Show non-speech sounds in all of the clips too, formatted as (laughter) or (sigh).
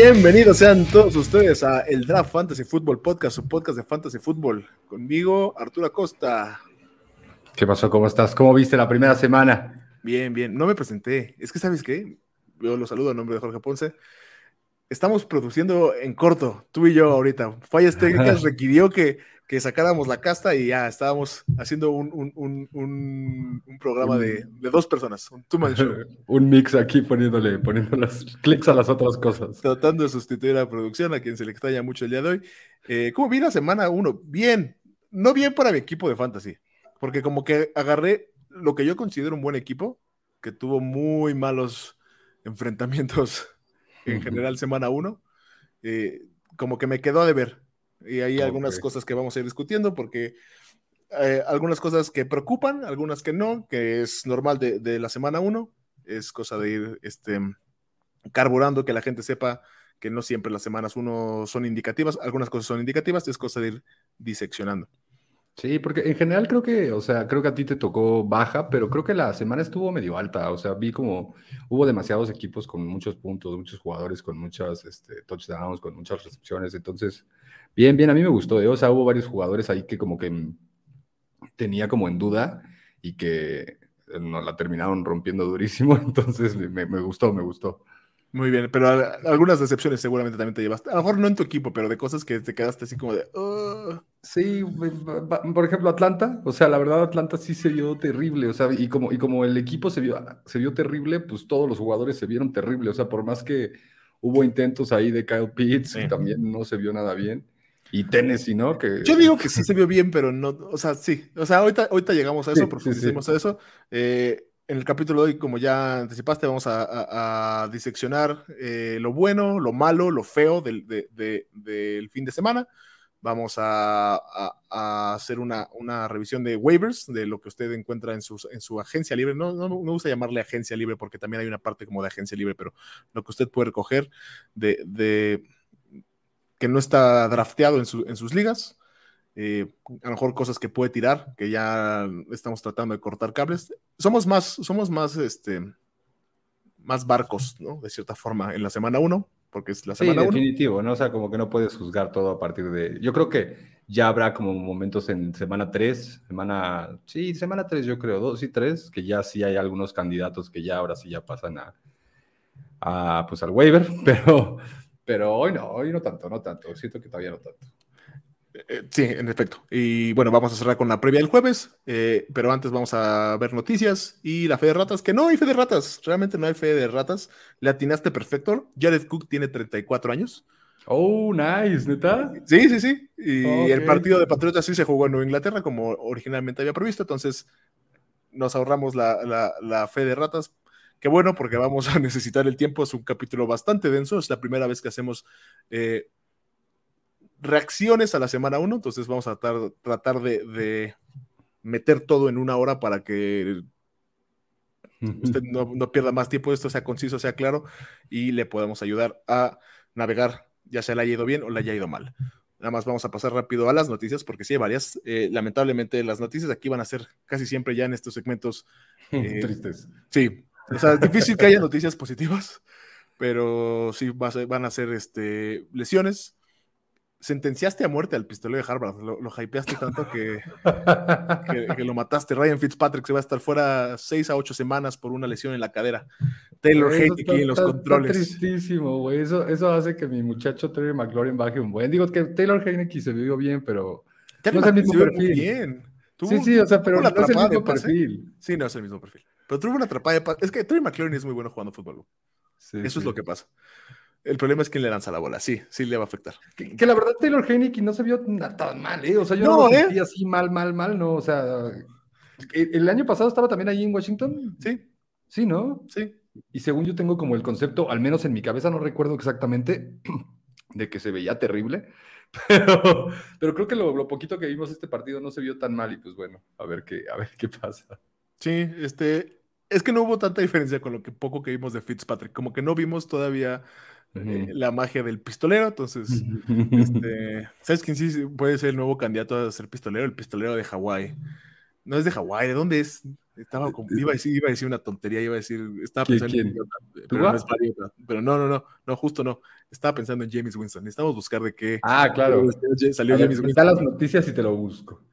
Bienvenidos sean todos ustedes a el Draft Fantasy Football Podcast, su podcast de Fantasy Football. Conmigo, Arturo Acosta. ¿Qué pasó? ¿Cómo estás? ¿Cómo viste la primera semana? Bien, bien. No me presenté. Es que, ¿sabes qué? Yo lo saludo a nombre de Jorge Ponce. Estamos produciendo en corto, tú y yo ahorita. Fallas técnicas (laughs) requirió que que sacáramos la casta y ya estábamos haciendo un, un, un, un programa de, de, dos personas, un two-man show. (laughs) un mix aquí poniéndole, poniendo los clics a las otras cosas. Tratando de sustituir a la producción, a quien se le extraña mucho el día de hoy. Eh, ¿Cómo vi la semana uno? Bien, no bien para mi equipo de fantasy, porque como que agarré lo que yo considero un buen equipo, que tuvo muy malos enfrentamientos (laughs) en general semana uno, eh, como que me quedó a deber y hay algunas cosas que vamos a ir discutiendo porque eh, algunas cosas que preocupan, algunas que no, que es normal de, de la semana 1, es cosa de ir este, carburando, que la gente sepa que no siempre las semanas 1 son indicativas, algunas cosas son indicativas, es cosa de ir diseccionando. Sí, porque en general creo que, o sea, creo que a ti te tocó baja, pero creo que la semana estuvo medio alta. O sea, vi como hubo demasiados equipos con muchos puntos, muchos jugadores con muchas este, touchdowns, con muchas recepciones. Entonces, bien, bien, a mí me gustó. ¿eh? O sea, hubo varios jugadores ahí que como que tenía como en duda y que no la terminaron rompiendo durísimo. (laughs) Entonces, me, me gustó, me gustó. Muy bien, pero algunas decepciones seguramente también te llevaste. A lo mejor no en tu equipo, pero de cosas que te quedaste así como de. Sí, por ejemplo, Atlanta. O sea, la verdad, Atlanta sí se vio terrible. O sea, y como, y como el equipo se vio, se vio terrible, pues todos los jugadores se vieron terrible. O sea, por más que hubo intentos ahí de Kyle Pitts, también no se vio nada bien. Y Tennessee, ¿no? Que... Yo digo que sí se vio bien, pero no. O sea, sí. O sea, ahorita, ahorita llegamos a eso, porque hicimos eso. Eh, en el capítulo de hoy, como ya anticipaste, vamos a, diseccionar eh, lo bueno, lo malo, lo feo del, fin de semana. Vamos a, hacer una, revisión de waivers, de lo que usted encuentra en, en su agencia libre. No, no, me gusta llamarle agencia libre porque también hay una parte como de agencia libre, pero lo que usted puede recoger de, que no está drafteado en, en sus ligas. Eh, a lo mejor cosas que puede tirar, que ya estamos tratando de cortar cables. Somos más, somos más, este, más barcos, ¿no? De cierta forma, en la semana 1, porque es la semana 1. Sí, definitivo, ¿no? O sea, como que no puedes juzgar todo a partir de... Yo creo que ya habrá como momentos en semana 3, semana... Sí, semana 3 yo creo, 2 y 3, que ya sí hay algunos candidatos que ya ahora sí ya pasan a, a pues al waiver, (laughs) pero, pero hoy no, hoy no tanto, no tanto, siento que todavía no tanto. Eh, sí, en efecto. Y bueno, vamos a cerrar con la previa del jueves, eh, pero antes vamos a ver noticias y la fe de ratas, que no hay fe de ratas, realmente no hay fe de ratas. Le atinaste perfecto. Jared Cook tiene 34 años. Oh, nice, ¿neta? Sí, sí, sí. Y el partido de Patriotas sí se jugó en Nueva Inglaterra como originalmente había previsto, entonces nos ahorramos la, la fe de ratas. Qué bueno, porque vamos a (laughs) necesitar el tiempo. Es un capítulo bastante denso. Es la primera vez que hacemos eh, reacciones a la semana 1, entonces vamos a tratar, tratar de, meter todo en una hora para que usted no, pierda más tiempo, esto sea conciso, sea claro y le podamos ayudar a navegar, ya sea le haya ido bien o le haya ido mal. Nada más vamos a pasar rápido a las noticias porque sí hay varias. Eh, lamentablemente las noticias aquí van a ser casi siempre ya en estos segmentos (laughs) eh, tristes. Sí, o sea, es difícil que haya noticias positivas, pero sí van a ser este, lesiones, sentenciaste a muerte al pistolero de Harvard, lo, lo hypeaste tanto que, que, lo mataste. Ryan Fitzpatrick se va a estar fuera seis a ocho semanas por una lesión en la cadera. Taylor Heineke en los controles. tristísimo, güey. Eso, eso hace que mi muchacho Terry McLaurin baje un buen. Digo que Taylor Heineke se vio bien, pero no es el mismo perfil. Bien. sí, sí, o sea, pero no es el mismo perfil. Sí, no es el mismo perfil. Pero tuvo una atrapada de Es que Terry McLaurin es muy bueno jugando fútbol. eso es lo que pasa. El problema es quién le lanza la bola. Sí, sí le va a afectar. Que, la verdad, Taylor Heineke no se vio tan mal, ¿eh? O sea, yo no, ¿eh? así mal, mal, mal, no. O sea, ¿el año pasado estaba también ahí en Washington? Sí. Sí, ¿no? Sí. Y según yo tengo como el concepto, al menos en mi cabeza no recuerdo exactamente, (clears throat) de que se veía terrible. (laughs) Pero, pero creo que lo, lo, poquito que vimos este partido no se vio tan mal y pues bueno, a ver qué, a ver qué pasa. Sí, este, es que no hubo tanta diferencia con lo que poco que vimos de Fitzpatrick, como que no vimos todavía eh, la magia del pistolero. Entonces, este, (laughs) ¿sabes quién sí puede ser el nuevo candidato a ser pistolero? El pistolero de Hawái. No es de Hawái, ¿de dónde es? Estaba iba, a decir, iba a decir una tontería, iba a decir, estaba pensando en pero no pero no, no, no, no, justo no. Estaba pensando en James Winston. Necesitamos buscar de qué. Ah, claro. Salió James Winston. las noticias y te lo busco.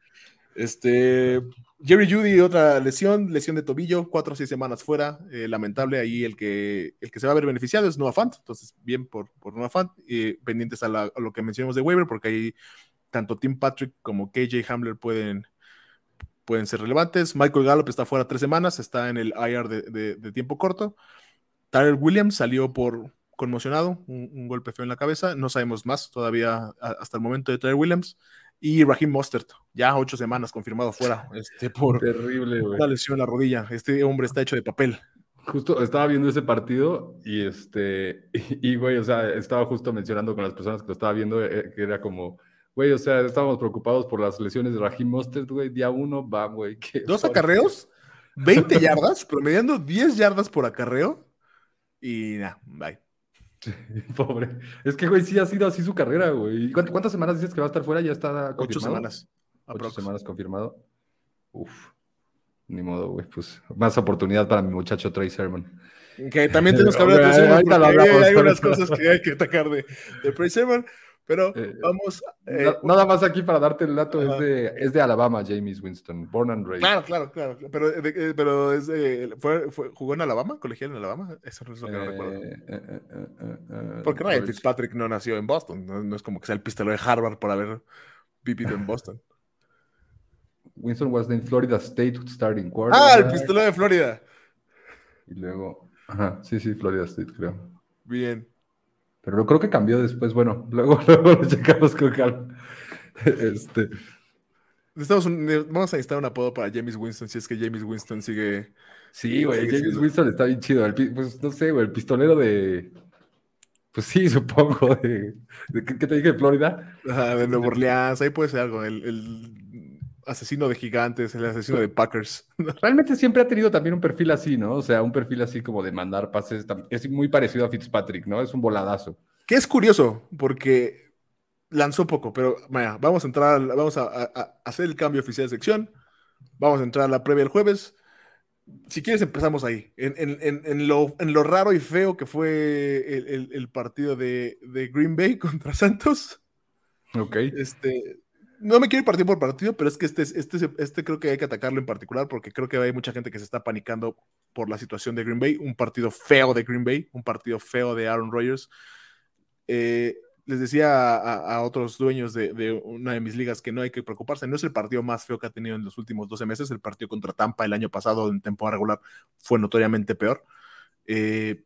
Este, Jerry Judy, otra lesión, lesión de tobillo, cuatro o seis semanas fuera. Eh, lamentable, ahí el que, el que se va a ver beneficiado es Noah Fant. Entonces, bien por, por Noah Fant. y pendientes a, lo que mencionamos de waiver, porque ahí tanto Tim Patrick como KJ Hamler pueden, pueden ser relevantes. Michael Gallup está fuera tres semanas, está en el IR de, tiempo corto. Tyler Williams salió por conmocionado, un, golpe feo en la cabeza. No sabemos más todavía hasta el momento de Tyler Williams. Y Raheem Mostert, ya ocho semanas confirmado fuera (laughs) este, por Terrible, una lesión en la rodilla. Este hombre está hecho de papel. Justo estaba viendo ese partido y este, y, güey, o sea, estaba justo mencionando con las personas que lo estaba viendo, eh, que era como, Güey, o sea, estábamos preocupados por las lesiones de Raheem Mostert, güey. Día uno, va, güey. (laughs) Dos acarreos, 20 yardas, promediando 10 yardas por acarreo. Y nada, bye. (laughs) pobre. Es que, güey, sí ha sido así su carrera, güey. ¿Cuántas semanas dices que va a estar fuera? Ya está confirmado. Ocho semanas. Ocho semanas confirmado. Uf. Ni modo, güey. Pues más oportunidad para mi muchacho Trey Sermon. Que también tenemos que hablar de (laughs) Sermon. Hay unas (laughs) cosas que hay que atacar de, de Trey Sermon. Pero eh, vamos. Eh, nada más aquí para darte el dato, es de, es de, Alabama, James Winston, born and raised. Claro, claro, claro. Pero, eh, pero es fue, fue, ¿jugó en Alabama? ¿Colegial en Alabama? Eso no es lo que no recuerdo. Porque Ryan Fitzpatrick no nació en Boston. No, es como que sea el pistolero de Harvard por haber vivido en (laughs) Boston. Winston was in Florida State starting quarter. Ah, el pistolero de Florida. Y luego, ajá, sí, sí, Florida State, creo. Bien. Pero creo que cambió después. Bueno, (laughs) luego, luego lo checamos con calma. Este. vamos a necesitar un apodo para James Winston si es que James Winston sigue. Sí, güey, James Winston está bien chido. pues no sé, güey, el pistolero de. Pues sí, (laughs) supongo. De, ¿Qué te dije? ¿De Florida? de Nueva Orleans, ahí puede ser algo. El, asesino de gigantes, el asesino de Packers. (laughs) Realmente siempre ha tenido también un perfil así, ¿no? O sea, un perfil así como de mandar pases. Es muy parecido a Fitzpatrick, ¿no? Es un voladazo. Que es curioso, porque lanzó poco, pero vaya, vamos a entrar, vamos a, hacer el cambio oficial de sección. Vamos a entrar a la previa el jueves. Si quieres, empezamos ahí. En, lo, raro y feo que fue el, partido de, de, Green Bay (laughs) contra Santos. Ok. Este, no me quiero ir partido por partido, pero es que este, este, este creo que hay que atacarlo en particular porque creo que hay mucha gente que se está panicando por la situación de Green Bay. Un partido feo de Green Bay, un partido feo de Aaron Rodgers. Eh, les decía a, otros dueños de, una de mis ligas que no hay que preocuparse. No es el partido más feo que ha tenido en los últimos 12 meses. El partido contra Tampa el año pasado en temporada regular fue notoriamente peor. Eh,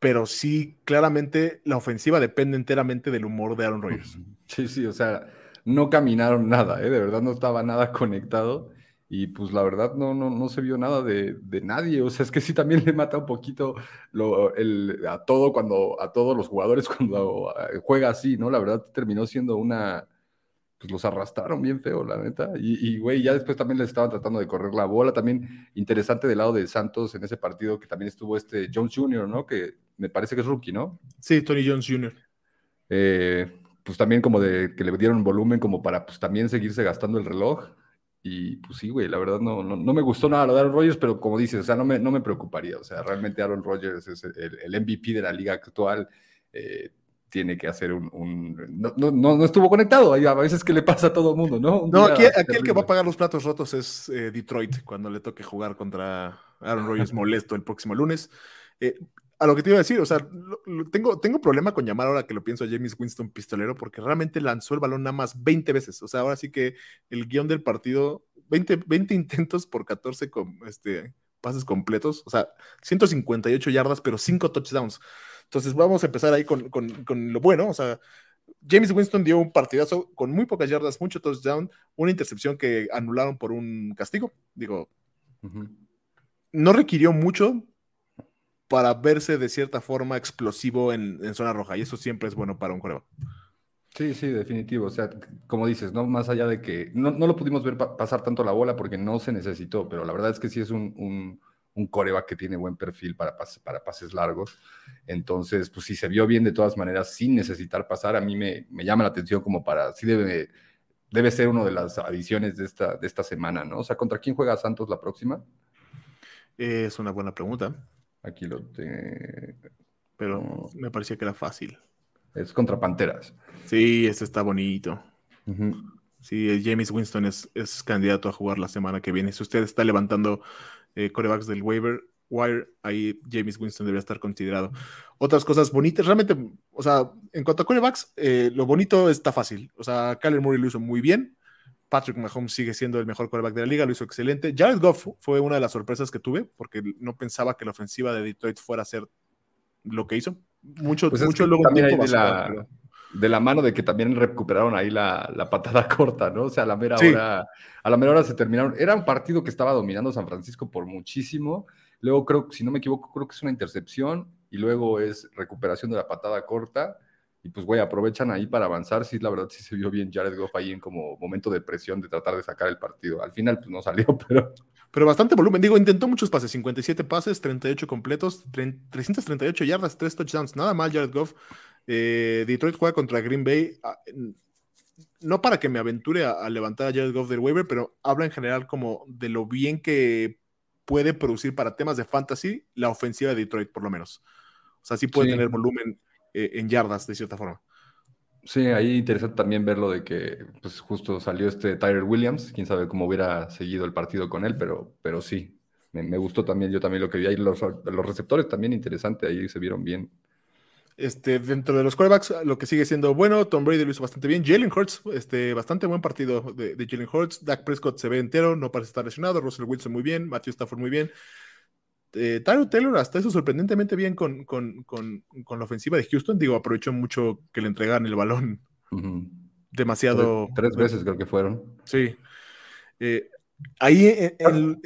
pero sí, claramente la ofensiva depende enteramente del humor de Aaron Rodgers. (laughs) Sí, sí, o sea no caminaron nada, ¿eh? de verdad no estaba nada conectado y pues la verdad no, no, no se vio nada de, nadie, o sea, es que sí también le mata un poquito lo, el, a todo cuando, a todos los jugadores (laughs) cuando eh, juega así, ¿no? La verdad terminó siendo una, pues los arrastraron bien feo, la neta, y, güey, ya después también les estaban tratando de correr la bola, también interesante del lado de Santos en ese partido que también estuvo este Jones Jr., ¿no? Que me parece que es rookie, ¿no? Sí, Tony Jones Jr. Eh, pues también como de que le dieron volumen como para pues también seguirse gastando el reloj. Y pues sí, güey, la verdad no, no, me gustó nada lo de Aaron Rodgers, pero como dices, o sea, no me, no me preocuparía. O sea, realmente Aaron Rodgers es el, MVP de la liga actual. Eh, tiene que hacer un... no, no, no, estuvo conectado, a veces que le pasa a todo el mundo, ¿no? no, aquí, el que va a pagar los platos rotos es eh, Detroit cuando le toque jugar contra Aaron Rodgers molesto el próximo lunes. Eh, a lo que te iba a decir, o sea, tengo, tengo problema con llamar ahora que lo pienso a James Winston pistolero porque realmente lanzó el balón nada más 20 veces. O sea, ahora sí que el guion del partido, 20, 20 intentos por 14 con, este, pases completos, o sea, 158 yardas, pero 5 touchdowns. Entonces vamos a empezar ahí con, lo bueno, o sea, James Winston dio un partidazo con muy pocas yardas, mucho touchdown, una intercepción que anularon por un castigo. Digo, no requirió mucho, para verse de cierta forma explosivo en, zona roja. Y eso siempre es bueno para un coreback. Sí, sí, definitivo. O sea, como dices, no más allá de que no, lo pudimos ver pasar tanto la bola porque no se necesitó, pero la verdad es que sí es un, un, coreback que tiene buen perfil para, para pases largos. Entonces, pues si se vio bien de todas maneras sin necesitar pasar, a mí me, me llama la atención como para, sí debe debe ser una de las adiciones de esta, de esta semana, ¿no? O sea, ¿contra quién juega Santos la próxima? Es una buena pregunta. Aquí lo te... Pero me parecía que era fácil. Es contra Panteras. Sí, este está bonito. Sí, James Winston es, es, candidato a jugar la semana que viene. Si usted está levantando eh, corebacks del waiver wire, ahí James Winston debería estar considerado. Otras cosas bonitas, realmente, o sea, en cuanto a corebacks, eh, lo bonito está fácil. O sea, Kyler Murray lo hizo muy bien. Patrick Mahomes sigue siendo el mejor quarterback de la liga, lo hizo excelente. Jared Goff fue una de las sorpresas que tuve, porque no pensaba que la ofensiva de Detroit fuera a ser lo que hizo. Mucho, pues mucho luego de la, de la mano de que también recuperaron ahí la, la patada (laughs) corta, ¿no? O sea, a la mera hora, a la mera hora se terminaron. Era un partido que estaba dominando San Francisco por muchísimo. Luego creo, si no me equivoco, creo que es una intercepción y luego es recuperación de la patada corta y pues, güey, aprovechan ahí para avanzar. Sí, la verdad, sí se vio bien Jared Goff ahí en como momento de presión de tratar de sacar el partido. Al final, pues no salió, (laughs) pero. Pero bastante volumen. Digo, intentó muchos pases: 57 pases, 38 completos, 338 yardas, 3 touchdowns. Nada mal, Jared Goff. Eh, Detroit juega contra Green Bay. Ah, no para que me aventure a, levantar a Jared Goff del waiver, pero habla en general como de lo bien que puede producir para temas de fantasy la ofensiva de Detroit, por lo menos. O sea, sí puede tener volumen eh, en yardas, de cierta forma. Sí, ahí interesante también verlo de que pues justo salió este Tyler Williams, quién sabe cómo hubiera seguido el partido con él, pero, pero sí, me, gustó también, yo también lo que vi ahí, los, los receptores también interesante, ahí se vieron bien. Este, dentro de los quarterbacks, lo que sigue siendo bueno, Tom Brady lo hizo bastante bien. Jalen Hurts, este, bastante buen partido de, de Jalen Hurts. Dak Prescott se ve entero, no parece estar lesionado. Russell Wilson muy bien. Matthew Stafford muy bien eh, Taylor hasta eso sorprendentemente bien con, con, con, con, la ofensiva de Houston. Digo, aprovechó mucho que le entregaran el balón demasiado. Tres, veces creo que fueron. Sí. Eh, ahí, el,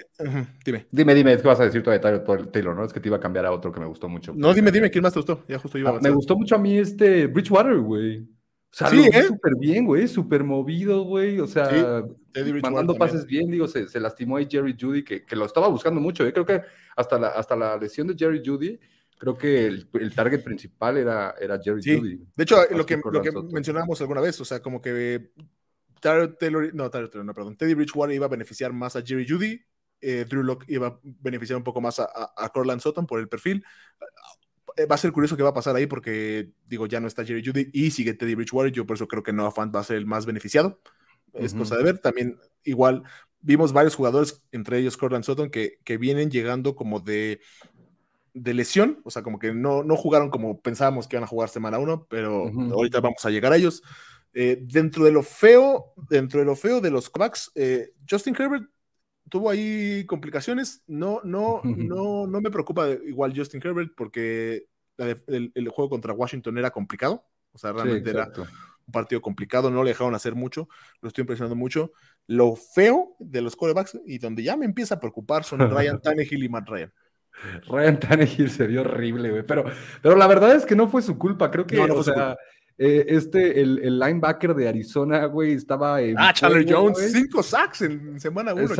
dime. Dime, dime, ¿qué vas a decir tú de Taylor? ¿no? Es que te iba a cambiar a otro que me gustó mucho. No, dime, dime, ¿quién más te gustó? Ya justo iba ah, Me gustó mucho a mí este Bridgewater, güey. O sea, sí, ¿eh? súper bien, güey, súper movido, güey. O sea, mandando pases bien, digo, se, se, lastimó ahí Jerry Judy, que, que, lo estaba buscando mucho. ¿eh? Creo que hasta la, hasta la lesión de Jerry Judy, creo que el, el target principal era, era Jerry Judy. De hecho, lo que, lo que mencionábamos alguna vez, o sea, como que Taylor, no, Taylor, no, perdón, Teddy Bridgewater iba a beneficiar más a Jerry Judy, eh, Drew Locke iba a beneficiar un poco más a, a, a Corland Sutton por el perfil eh, va a ser curioso qué va a pasar ahí porque, digo, ya no está Jerry Judy y sigue Teddy Bridgewater. Yo por eso creo que Noah Fant va a ser el más beneficiado. Es cosa de ver. También, igual, vimos varios jugadores, entre ellos Cortland Sutton, que, que vienen llegando como de, de lesión. O sea, como que no, no jugaron como pensábamos que iban a jugar semana uno, pero ahorita vamos a llegar a ellos. Eh, dentro de lo feo, dentro de lo feo de los Bucks, eh, Justin Herbert tuvo ahí complicaciones. No, no, (laughs) no, no me preocupa igual Justin Herbert porque el, juego contra Washington era complicado. O sea, realmente era un partido complicado, no le dejaron hacer mucho, lo estoy impresionando mucho. Lo feo de los corebacks y donde ya me empieza a preocupar son (laughs) Ryan Tannehill y Matt Ryan. Ryan Tannehill se vio horrible, güey. Pero, pero la verdad es que no fue su culpa. Creo que, o sea, eh, este, el, el, linebacker de Arizona, güey, estaba en. Ah, Chandler Jones, cinco sacks en semana uno.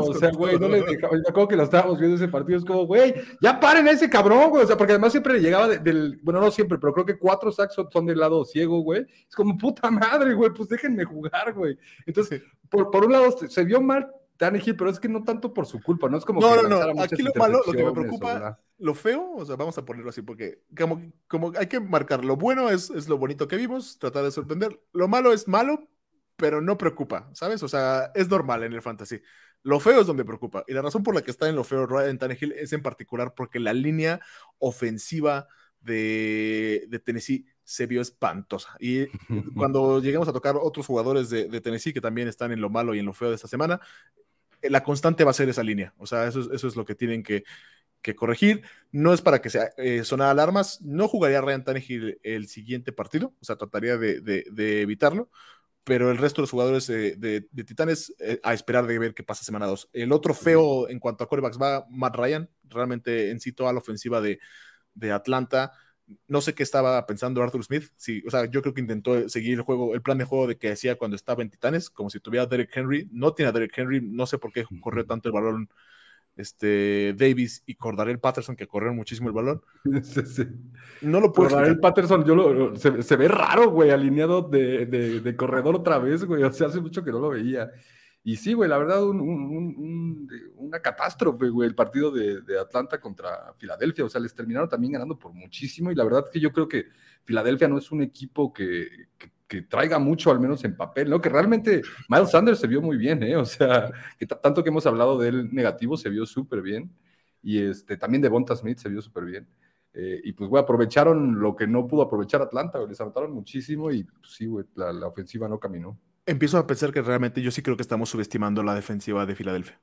o sea, güey, no le dejaba. Me acuerdo que lo estábamos viendo ese partido, es como, güey, ya paren a ese cabrón, güey. O sea, porque además siempre le llegaba del. Bueno, no siempre, pero creo que cuatro sacks son del lado ciego, güey. Es como, puta madre, güey, pues déjenme jugar, güey. Entonces, por, por un lado, se vio mal Tannehill, pero es que no tanto por su culpa, no es como. No, no, no. Aquí lo malo, lo que me preocupa, lo feo, o sea, vamos a ponerlo así, porque como, como hay que marcar, lo bueno es, es lo bonito que vimos, tratar de sorprender. Lo malo es malo, pero no preocupa, ¿sabes? O sea, es normal en el fantasy. Lo feo es donde preocupa. Y la razón por la que está en lo feo Ryan Tannehill es en particular porque la línea ofensiva de, de Tennessee se vio espantosa. Y (laughs) cuando lleguemos a tocar otros jugadores de, de, Tennessee que también están en lo malo y en lo feo de esta semana, eh, la constante va a ser esa línea. O sea, eso, eso es lo que tienen que, corregir. No es para que sea eh, sonar alarmas. No jugaría Ryan Tannehill el siguiente partido. O sea, trataría de, evitarlo. Pero el resto de los jugadores de, Titanes, eh, a esperar de ver qué pasa semana 2. El otro feo en cuanto a corebacks va Matt Ryan. Realmente en sí toda la ofensiva de, Atlanta no sé qué estaba pensando Arthur Smith. Sí, o sea, yo creo que intentó seguir el juego, el plan de juego de que hacía cuando estaba en Titanes, como si tuviera Derek Henry. No tiene a Derek Henry, no sé por qué corrió tanto el balón este, Davis y Cordarel Patterson, que corrieron muchísimo el balón. (laughs) No lo puedo Cordarel Patterson, yo lo, se, ve raro, güey, alineado de, corredor otra vez, güey. O sea, hace mucho que no lo veía. Y sí, güey, la verdad, una catástrofe, güey, el partido de, Atlanta contra Filadelfia. O sea, les terminaron también ganando por muchísimo. Y la verdad que yo creo que Filadelfia no es un equipo que que traiga mucho, al menos en papel, ¿no? Que realmente Miles Sanders se vio muy bien, ¿eh? O sea, que tanto que hemos hablado de él negativo, se vio súper bien. Y este, también de Bonta Smith se vio súper bien. Eh, y pues, güey, aprovecharon lo que no pudo aprovechar Atlanta, güey. Les anotaron muchísimo y pues, sí, güey, la, la ofensiva no caminó. Empiezo a pensar que realmente yo sí creo que estamos subestimando la defensiva de Filadelfia.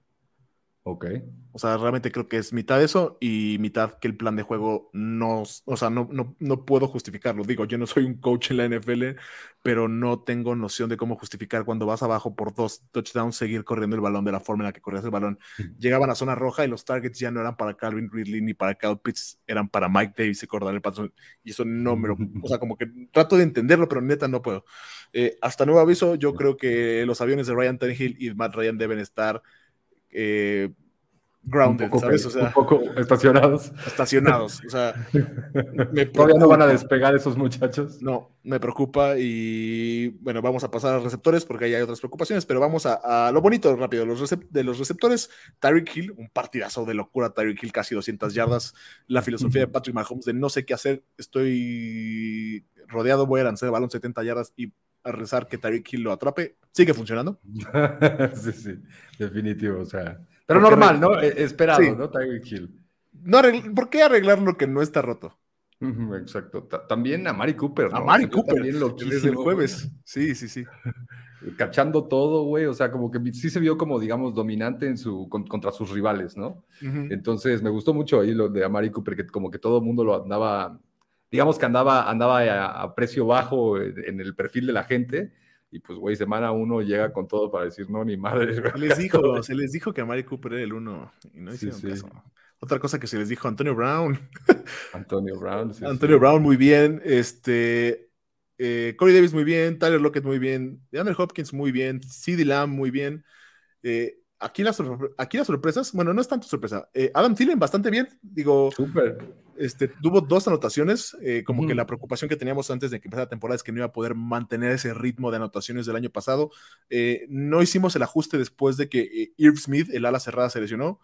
Ok. O sea, realmente creo que es mitad eso y mitad que el plan de juego no, o sea, no, no, no, puedo justificarlo. Digo, yo no soy un coach en la NFL, pero no tengo noción de cómo justificar cuando vas abajo por dos touchdowns, seguir corriendo el balón de la forma en la que corrías el balón. Llegaban a zona roja y los targets ya no eran para Calvin Ridley ni para Cal Pitts, eran para Mike Davis y el patrón. Y eso no me lo, o sea, como que trato de entenderlo, pero neta no puedo. Eh, hasta nuevo aviso, yo creo que los aviones de Ryan Tannehill y Matt Ryan deben estar eh, grounded, ¿sabes? O sea, un poco estacionados. Estacionados, o sea, (laughs) todavía no van a despegar esos muchachos. No, me preocupa y bueno, vamos a pasar a los receptores porque ahí hay otras preocupaciones, pero vamos a, lo bonito rápido los de los receptores. Tyreek Hill, un partidazo de locura, Tyreek Hill casi 200 yardas, la filosofía de Patrick Mahomes de no sé qué hacer, estoy rodeado, voy a lanzar el balón 70 yardas y a rezar que Tyreek Hill lo atrape, sigue funcionando. (laughs) sí, sí, definitivo, o sea, pero normal, ¿no? E, esperado, ¿no? Tyreek Hill. No, ¿Por qué arreglar lo que no está roto? Exacto. También a Mari Cooper, ¿no? A Mari Cooper. Desde el jueves. Sí, sí, sí. (laughs) Cachando todo, güey. O sea, como que sí se vio como, digamos, dominante en su, contra sus rivales, ¿no? Entonces, me gustó mucho ahí lo de Amari Cooper, que como que todo el mundo lo andaba digamos que andaba, andaba a, precio bajo en el perfil de la gente. Y pues, güey, semana uno llega con todo para decir, no, ni madre. Se les dijo, (laughs) se les dijo que a Mari Cooper era el uno y no hicieron caso. Otra cosa que se les dijo, Antonio Brown. Antonio Brown, sí. Antonio Brown, muy bien. Este, eh, Corey Davis, muy bien. Tyler Lockett, muy bien. DeAndre Hopkins, muy bien. CeeDee Lamb, muy bien. Eh, aquí, las, aquí las sorpresas, bueno, no es tanto sorpresa. Eh, Adam Thielen, bastante bien. Digo, Súper este, tuvo dos anotaciones, eh, como que la preocupación que teníamos antes de que empezara la temporada es que no iba a poder mantener ese ritmo de anotaciones del año pasado. Eh, no hicimos el ajuste después de que eh, Irv Smith, el ala cerrada, se lesionó.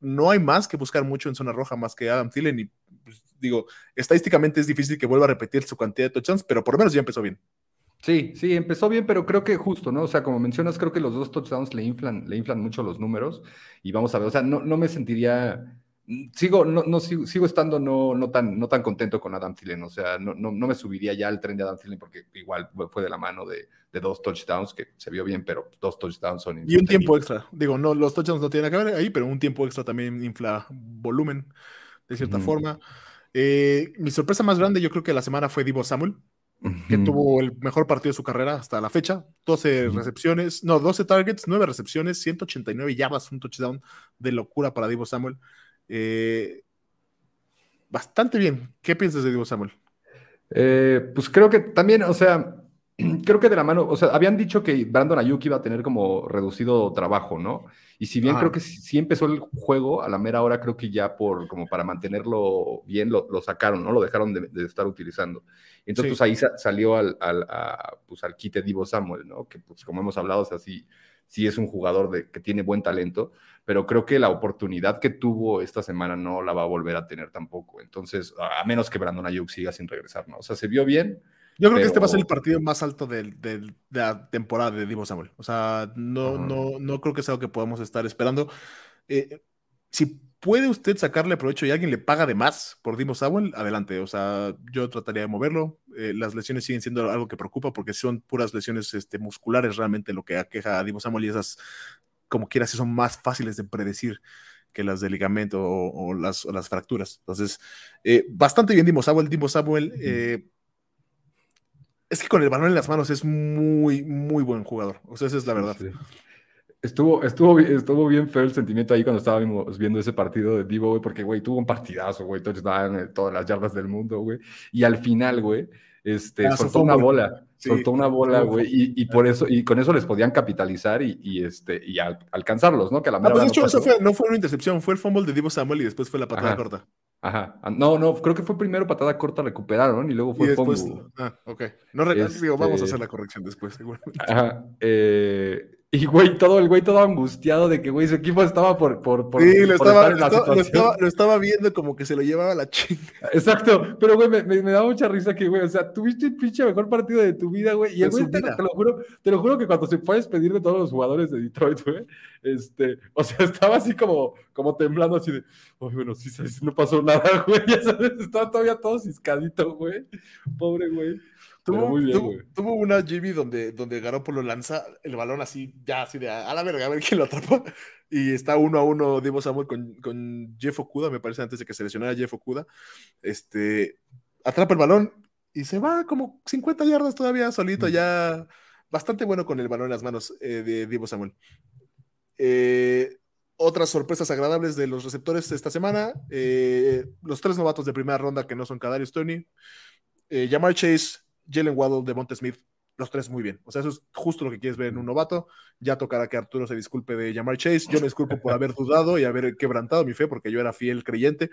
No hay más que buscar mucho en zona roja más que Adam Thielen y pues, digo, estadísticamente es difícil que vuelva a repetir su cantidad de touchdowns, pero por lo menos ya empezó bien. Sí, sí, empezó bien, pero creo que justo, ¿no? O sea, como mencionas, creo que los dos touchdowns le inflan, le inflan mucho los números y vamos a ver, o sea, no, no me sentiría sigo, no, no sigo, sigo, estando no, no, tan, no tan contento con Adam Thielen, o sea, no, no, no me subiría ya al tren de Adam Thielen porque igual fue de la mano de, de, dos touchdowns, que se vio bien, pero dos touchdowns son... Y un tiempo extra, digo, no, los touchdowns no tienen que ver ahí, pero un tiempo extra también infla volumen, de cierta forma. Eh, mi sorpresa más grande yo creo que la semana fue Divo Samuel, que tuvo el mejor partido de su carrera hasta la fecha. 12 recepciones, no, 12 targets, 9 recepciones, 189 yardas, un touchdown de locura para Divo Samuel. Eh, bastante bien. ¿Qué piensas de Divo Samuel? Eh, pues creo que también, o sea, (clears throat) creo que de la mano, o sea, habían dicho que Brandon Ayuk iba a tener como reducido trabajo, ¿no? Y si bien creo que sí, empezó el juego, a la mera hora creo que ya por, como para mantenerlo bien, lo, sacaron, ¿no? Lo dejaron de, estar utilizando. Entonces, pues ahí salió al, al, pues, al quite Divo Samuel, ¿no? Que pues como hemos hablado, o sea, sí, sí es un jugador de, que tiene buen talento, pero creo que la oportunidad que tuvo esta semana no la va a volver a tener tampoco. Entonces, a menos que Brandon Ayuk siga sin regresar, ¿no? O sea, se vio bien. Yo creo que este va a ser el partido más alto de, de, la temporada de Divo Samuel. O sea, no, no, no creo que sea algo que podamos estar esperando. Eh, si puede usted sacarle provecho y alguien le paga de más por Dimo Samuel, adelante. O sea, yo trataría de moverlo. Eh, las lesiones siguen siendo algo que preocupa porque son puras lesiones este, musculares realmente lo que aqueja a Dimo Samuel y esas, como quieras, son más fáciles de predecir que las de ligamento o, las, las, fracturas. Entonces, eh, bastante bien Dimo Samuel. Dimo Samuel, es que con el balón en las manos es muy, muy buen jugador. O sea, esa es la verdad. Estuvo, estuvo, estuvo bien feo el sentimiento ahí cuando estábamos viendo ese partido de Divo, güey, porque, güey, tuvo un partidazo, güey, touchdown, todas las yardas del mundo, güey. Y al final, güey, este, ah, soltó una bola, soltó una bola, güey, y, por eso, y con eso les podían capitalizar y, este, y alcanzarlos, ¿no? Que la ah, pues de hecho, eso fue, no fue una intercepción, fue el fumble de Divo Samuel y después fue la patada corta. Ajá. Ah, no, no, creo que fue primero patada corta, recuperaron y luego fue y fumble. Ah, ok. No, digo, vamos a hacer la corrección después, seguramente. Ajá. Eh, y, güey, todo el güey todo angustiado de que, güey, su equipo estaba por, por, por, sí, lo, estaba, lo, estaba, viendo como que se lo llevaba la chinga. Exacto, pero, güey, me, me, da mucha risa que, güey, o sea, tuviste el pinche mejor partido de tu vida, güey, y el güey, te, lo juro, te lo juro que cuando se fue a despedir de todos los jugadores de Detroit, güey, este, o sea, (laughs) estaba así como, como temblando, así de, oye, bueno, sí, no pasó nada, (laughs) güey, ya sabes, estaba todavía todo ciscadito, güey, pobre güey. Tuvo, una Jimmy donde, donde Garoppolo lanza el balón así, ya así de a la verga, a ver quién lo atrapa. Y está uno a uno Divo Samuel con, con Jeff Okuda, me parece, antes de que se lesionara Jeff Okuda. Este, atrapa el balón y se va como 50 yardas todavía solito, ya bastante bueno con el balón en las manos eh, de Divo Samuel. Eh, otras sorpresas agradables de los receptores esta semana. Eh, los tres novatos de primera ronda que no son Kadarius Tony. Eh, Jamar Chase Jalen Waddle, Devonta Smith, los tres muy bien. O sea, eso es justo lo que quieres ver en un novato. Ya tocará que Arturo se disculpe de llamar Chase. Yo me disculpo por haber dudado y haber quebrantado mi fe porque yo era fiel creyente.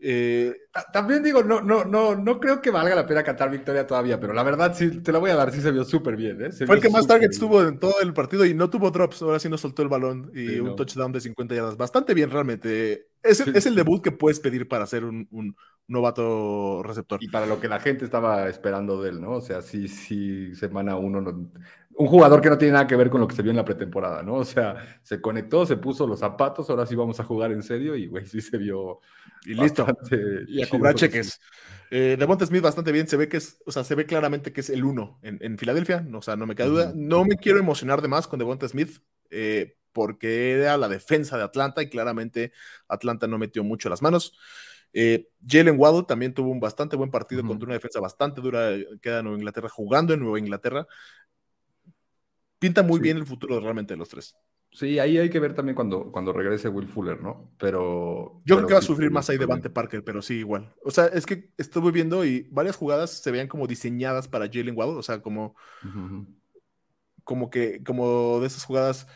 Eh, también digo, no, no, no, no creo que valga la pena cantar victoria todavía, pero la verdad sí te la voy a dar, sí se vio súper bien. ¿eh? Fue el que más targets tuvo en todo el partido y no tuvo drops, ahora sí no soltó el balón y un touchdown de 50 yardas. Bastante bien realmente. Es, es el debut que puedes pedir para ser un, un, novato receptor. Y para lo que la gente estaba esperando de él, ¿no? O sea, sí, sí, semana uno, un jugador que no tiene nada que ver con lo que se vio en la pretemporada, ¿no? O sea, se conectó, se puso los zapatos, ahora sí vamos a jugar en serio y, güey, sí se vio. Y listo. Y a cobrar cheques. Eh, Devonta Smith bastante bien, se ve que es, o sea, se ve claramente que es el uno en, en Filadelfia, o sea, no me queda duda. No me quiero emocionar de más con Devonta Smith, eh, porque era la defensa de Atlanta y claramente Atlanta no metió mucho las manos. Eh, Jalen Waddle también tuvo un bastante buen partido contra una defensa bastante dura, queda en Nueva Inglaterra, jugando en Nueva Inglaterra. Pinta muy bien el futuro realmente de los tres. Sí, ahí hay que ver también cuando, cuando regrese Will Fuller, ¿no? Pero. Yo creo que va a sufrir más ahí Devante Parker, pero sí, igual. O sea, es que estuve viendo y varias jugadas se veían como diseñadas para Jalen Waddle, o sea, como. Como que, como de esas jugadas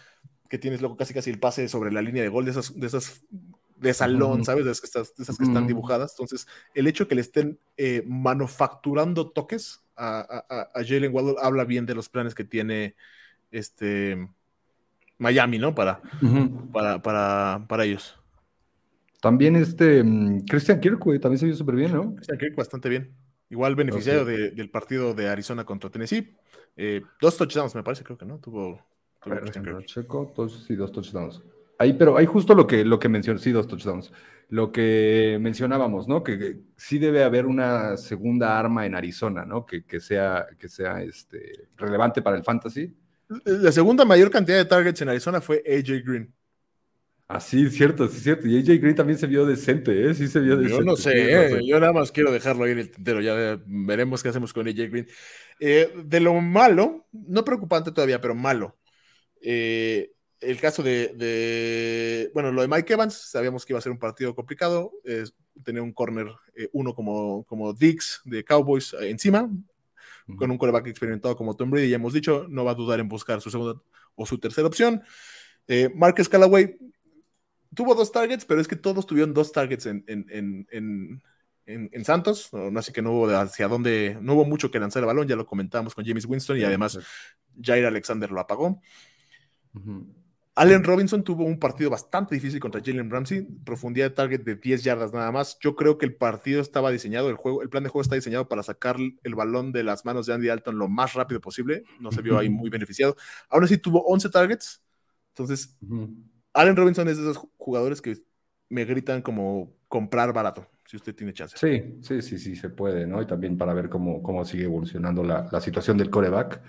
que tienes luego casi casi el pase sobre la línea de gol, de esas, de esas de salón, ¿sabes? De esas, que, están dibujadas. Entonces, el hecho que le estén eh, manufacturando toques a, a, Jalen Waddle habla bien de los planes que tiene este Miami, ¿no? Para, para, para, para, ellos. También este mm, Christian Kirk, también se vio súper bien, ¿no? Christian Kirk bastante bien. Igual beneficiario del partido de Arizona contra Tennessee. Eh, dos touchdowns, me parece, creo que no. Tuvo. tuvo Checo, dos, sí, dos touchdowns. Ahí, pero hay justo lo que, lo que mencionó, sí, dos touchdowns. Lo que mencionábamos, ¿no? Que, sí debe haber una segunda arma en Arizona, ¿no? Que, que sea, que sea este, relevante para el fantasy. La segunda mayor cantidad de targets en Arizona fue AJ Green. Ah, sí, cierto, sí, cierto. Y AJ Green también se vio decente, ¿eh? Sí se vio decente. Yo no sé, ¿eh? yo nada más quiero dejarlo ahí en el tintero, ya veremos qué hacemos con AJ Green. Eh, de lo malo, no preocupante todavía, pero malo. Eh, el caso de, bueno, lo de Mike Evans, sabíamos que iba a ser un partido complicado, es tener un corner eh, uno como, como Dix de Cowboys con un coreback experimentado como Tom Brady, ya hemos dicho, no va a dudar en buscar su segunda o su tercera opción. Eh, Marcus Callaway tuvo dos targets, pero es que todos tuvieron dos targets en, en, en, en Santos, no, así que no hubo hacia dónde, no hubo mucho que lanzar el balón, ya lo comentamos con James Winston y además Jair Alexander lo apagó. Allen Robinson tuvo un partido bastante difícil contra Jalen Ramsey, profundidad de target de 10 yardas nada más. Yo creo que el partido estaba diseñado, el juego, el plan de juego está diseñado para sacar el balón de las manos de Andy Dalton lo más rápido posible. No se vio ahí muy beneficiado. Aún así tuvo 11 targets. Entonces, Allen Robinson es de esos jugadores que me gritan como comprar barato, si usted tiene chance. Sí, sí, sí, sí, se puede, ¿no? Y también para ver cómo, cómo sigue evolucionando la, la situación del coreback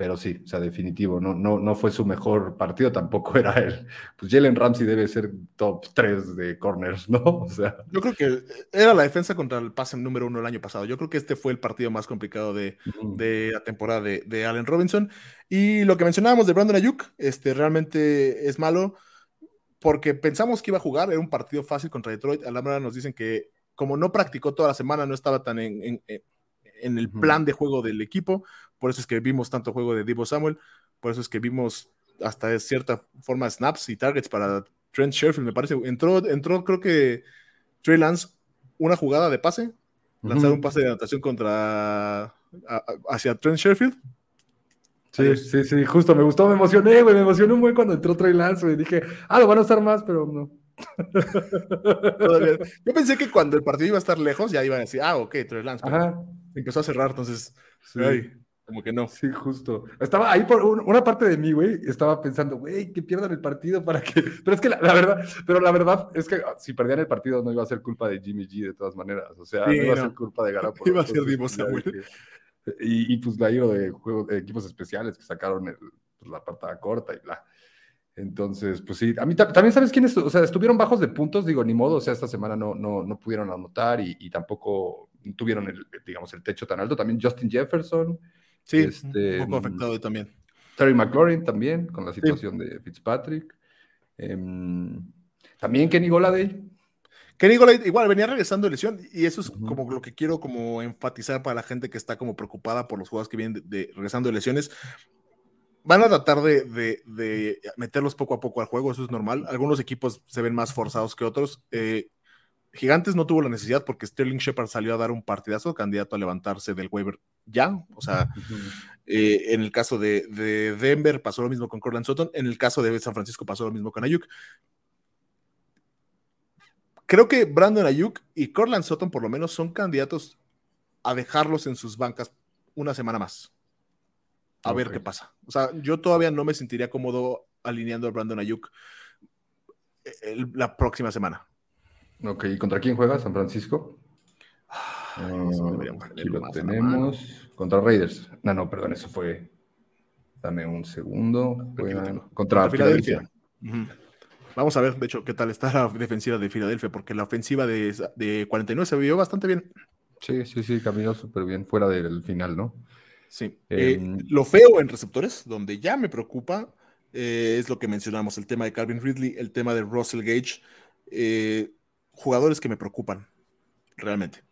pero sí, o sea, definitivo, no, no, no fue su mejor partido, (laughs) tampoco era él. Pues Jalen Ramsey debe ser top 3 de corners, ¿no? (laughs) O sea. Yo creo que era la defensa contra el pase número uno el año pasado. Yo creo que este fue el partido más complicado de, de la temporada de, de, Allen Robinson. Y lo que mencionábamos de Brandon Ayuk, este, realmente es malo porque pensamos que iba a jugar, era un partido fácil contra Detroit. A la hora nos dicen que como no practicó toda la semana, no estaba tan en en el plan de juego del equipo. Por eso es que vimos tanto juego de Divo Samuel, por eso es que vimos hasta de cierta forma snaps y targets para Trent Sherfield, me parece. Entró, entró creo que Trey Lance, una jugada de pase, lanzar un pase de anotación contra hacia Trent Sherfield. Sí, sí, sí, justo me gustó, me emocioné, güey, me emocionó muy cuando entró Trey Lance, y Dije, ah, lo van a usar más, pero no. Yo pensé que cuando el partido iba a estar lejos, ya iban a decir, ah, ok, Trey Lance. Empezó a cerrar, entonces, como que no. Sí, justo. Estaba ahí por una parte de mí, güey, estaba pensando, güey, que pierdan el partido para que. (laughs) Pero es que la, verdad, pero la verdad es que ah, si perdían el partido no iba a ser culpa de Jimmy G de todas maneras. O sea, no iba a ser culpa de Garapolo. (laughs) Iba a ser Divo Y, y, pues la ido de, juego, de equipos especiales que sacaron el, pues, la patada corta y bla. Entonces, pues sí, a mí también sabes quiénes, o sea, estuvieron bajos de puntos, digo, ni modo, o sea, esta semana no, no, no pudieron anotar y, y tampoco tuvieron el, digamos, el techo tan alto. También Justin Jefferson. Sí, este, un poco afectado también. Terry McLaurin también, con la situación de Fitzpatrick. Em, también Kenny Goladay. Kenny Goladay igual venía regresando de lesión y eso es como lo que quiero como enfatizar para la gente que está como preocupada por los jugadores que vienen de, regresando de lesiones. Van a tratar de, de, meterlos poco a poco al juego, eso es normal. Algunos equipos se ven más forzados que otros. Eh, Gigantes no tuvo la necesidad porque Sterling Shepard salió a dar un partidazo, candidato a levantarse del waiver ya. O sea, eh, en el caso de, Denver pasó lo mismo con Corland Sutton, en el caso de San Francisco pasó lo mismo con Ayuk. Creo que Brandon Ayuk y Corland Sutton por lo menos son candidatos a dejarlos en sus bancas una semana más. A ver qué pasa. O sea, yo todavía no me sentiría cómodo alineando a Brandon Ayuk eh, la próxima semana. Ok, ¿y contra quién juega San Francisco? Ah, aquí lo tenemos. Contra Raiders. No, no, perdón, eso fue. Dame un segundo. Contra, Filadelfia. Vamos a ver, de hecho, qué tal está la defensiva de Filadelfia, porque la ofensiva de, de 49 se vio bastante bien. Sí, sí, sí, caminó súper bien fuera del final, ¿no? Sí. Eh, em, lo feo en receptores, donde ya me preocupa, eh, es lo que mencionamos, el tema de Calvin Ridley, el tema de Russell Gage. Jugadores que me preocupan, realmente.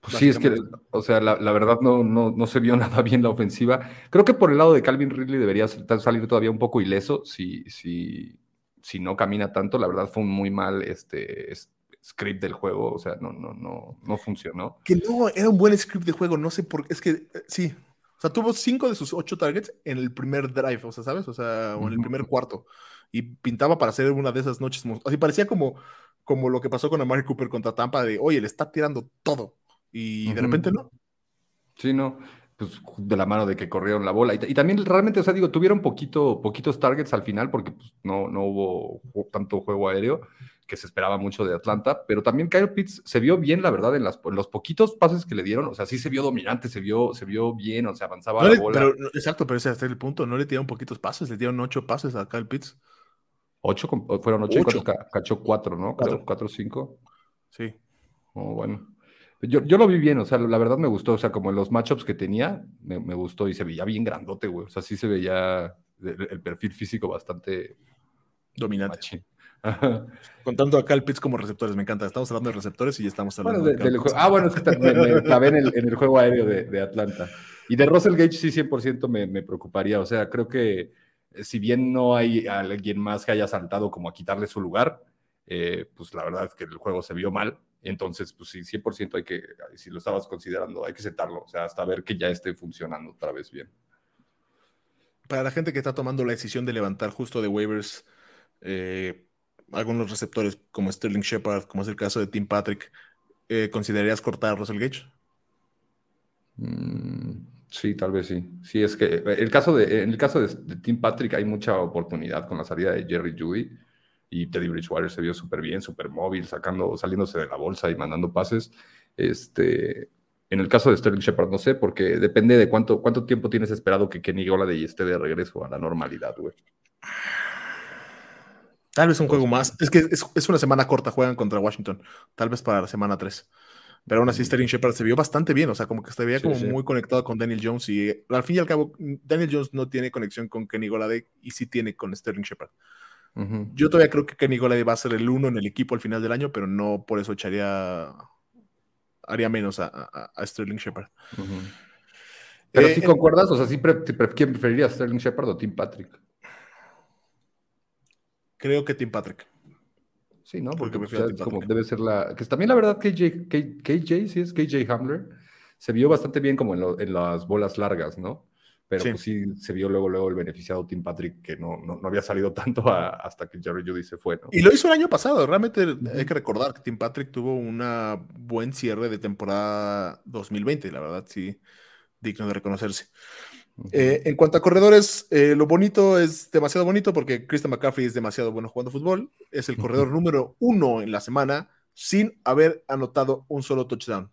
Pues sí, es que, o sea, la, verdad no, no, se vio (laughs) nada bien la ofensiva. Creo que por el lado de Calvin Ridley debería salir todavía un poco ileso si, si, si no camina tanto. La verdad fue un muy mal este, script del juego, o sea, no, no, no, no funcionó. Que no, era un buen script de juego, no sé por qué, es que eh, sí. O sea, tuvo cinco de sus ocho targets en el primer drive, o sea, ¿sabes? O sea, o en el primer cuarto. Y pintaba para hacer una de esas noches. Así parecía como como lo que pasó con Amari Cooper contra Tampa, de oye, le está tirando todo. Y de repente no. Sí, no. Pues de la mano de que corrieron la bola. Y, también realmente, o sea, digo, tuvieron poquito, poquitos targets al final porque pues, no, no hubo tanto juego aéreo que se esperaba mucho de Atlanta, pero también Kyle Pitts se vio bien, la verdad, en, las, los poquitos pases que le dieron, o sea, sí se vio dominante, se vio, se vio bien, o sea, avanzaba la bola. Pero, exacto, pero ese es el punto, no le tiraron poquitos pases, le dieron ocho pases a Kyle Pitts. Ocho, fueron ocho, y cachó cuatro, ¿no? Cuatro, cuatro cinco. Sí. Oh, bueno. Yo, yo, lo vi bien, o sea, la verdad me gustó, o sea, como los matchups que tenía, me, gustó y se veía bien grandote, güey. O sea, sí se veía el, perfil físico bastante dominante. Contando acá el Pitts como receptores, me encanta. Estamos hablando de receptores y ya estamos hablando de, Ah, bueno, es que me, me (laughs) en el, en el, juego aéreo de, de, Atlanta. Y de Russell Gage sí 100% me, me preocuparía. O sea, creo que si bien no hay alguien más que haya saltado como a quitarle su lugar, eh, pues la verdad es que el juego se vio mal. Entonces, pues sí, 100% hay que, si lo estabas considerando, hay que sentarlo, o sea, hasta ver que ya esté funcionando otra vez bien. Para la gente que está tomando la decisión de levantar justo de waivers eh, algunos receptores como Sterling Shepard, como es el caso de Tim Patrick, ¿considerarías cortar a Russell Gage? Mm, Sí, tal vez sí. Sí, es que eh, el caso de, en el caso de, Tim Patrick hay mucha oportunidad con la salida de Jerry Judy y Teddy Bridgewater se vio súper bien, súper móvil, sacando, saliéndose de la bolsa y mandando pases. Este, en el caso de Sterling Shepard, no sé, porque depende de cuánto, cuánto tiempo tienes esperado que Kenny Golladay esté de regreso a la normalidad, güey. Tal vez un juego más. Es que es, es, una semana corta, juegan contra Washington. Tal vez para la semana 3. Pero aún así, Sterling Shepard se vio bastante bien, o sea, como que se veía como muy conectado con Daniel Jones. Y al fin y al cabo, Daniel Jones no tiene conexión con Kenny Goladay y sí tiene con Sterling Shepard. Yo todavía creo que Kenny Goladay va a ser el uno en el equipo al final del año, pero no por eso echaría haría menos a, Sterling Shepard. Pero si concuerdas, o sea, ¿sí ¿quién preferiría Sterling Shepard o Tim Patrick? Creo que Tim Patrick. Sí, ¿no? Porque pues, como debe ser la. Que también la verdad, KJ, KJ, sí es KJ Hamler, se vio bastante bien como en, las bolas largas, ¿no? Pero sí. Pues sí se vio luego, luego el beneficiado Tim Patrick, que no, no, había salido (laughs) tanto hasta que Jerry Judy se fue, ¿no? Y lo hizo el año pasado. Realmente hay que recordar que Tim Patrick tuvo un buen cierre de temporada 2020, la verdad, sí, digno de reconocerse. Eh, en cuanto a corredores, eh, lo bonito es demasiado bonito porque Christian McCaffrey es demasiado bueno jugando fútbol. Es el corredor número uno en la semana sin haber anotado un solo touchdown.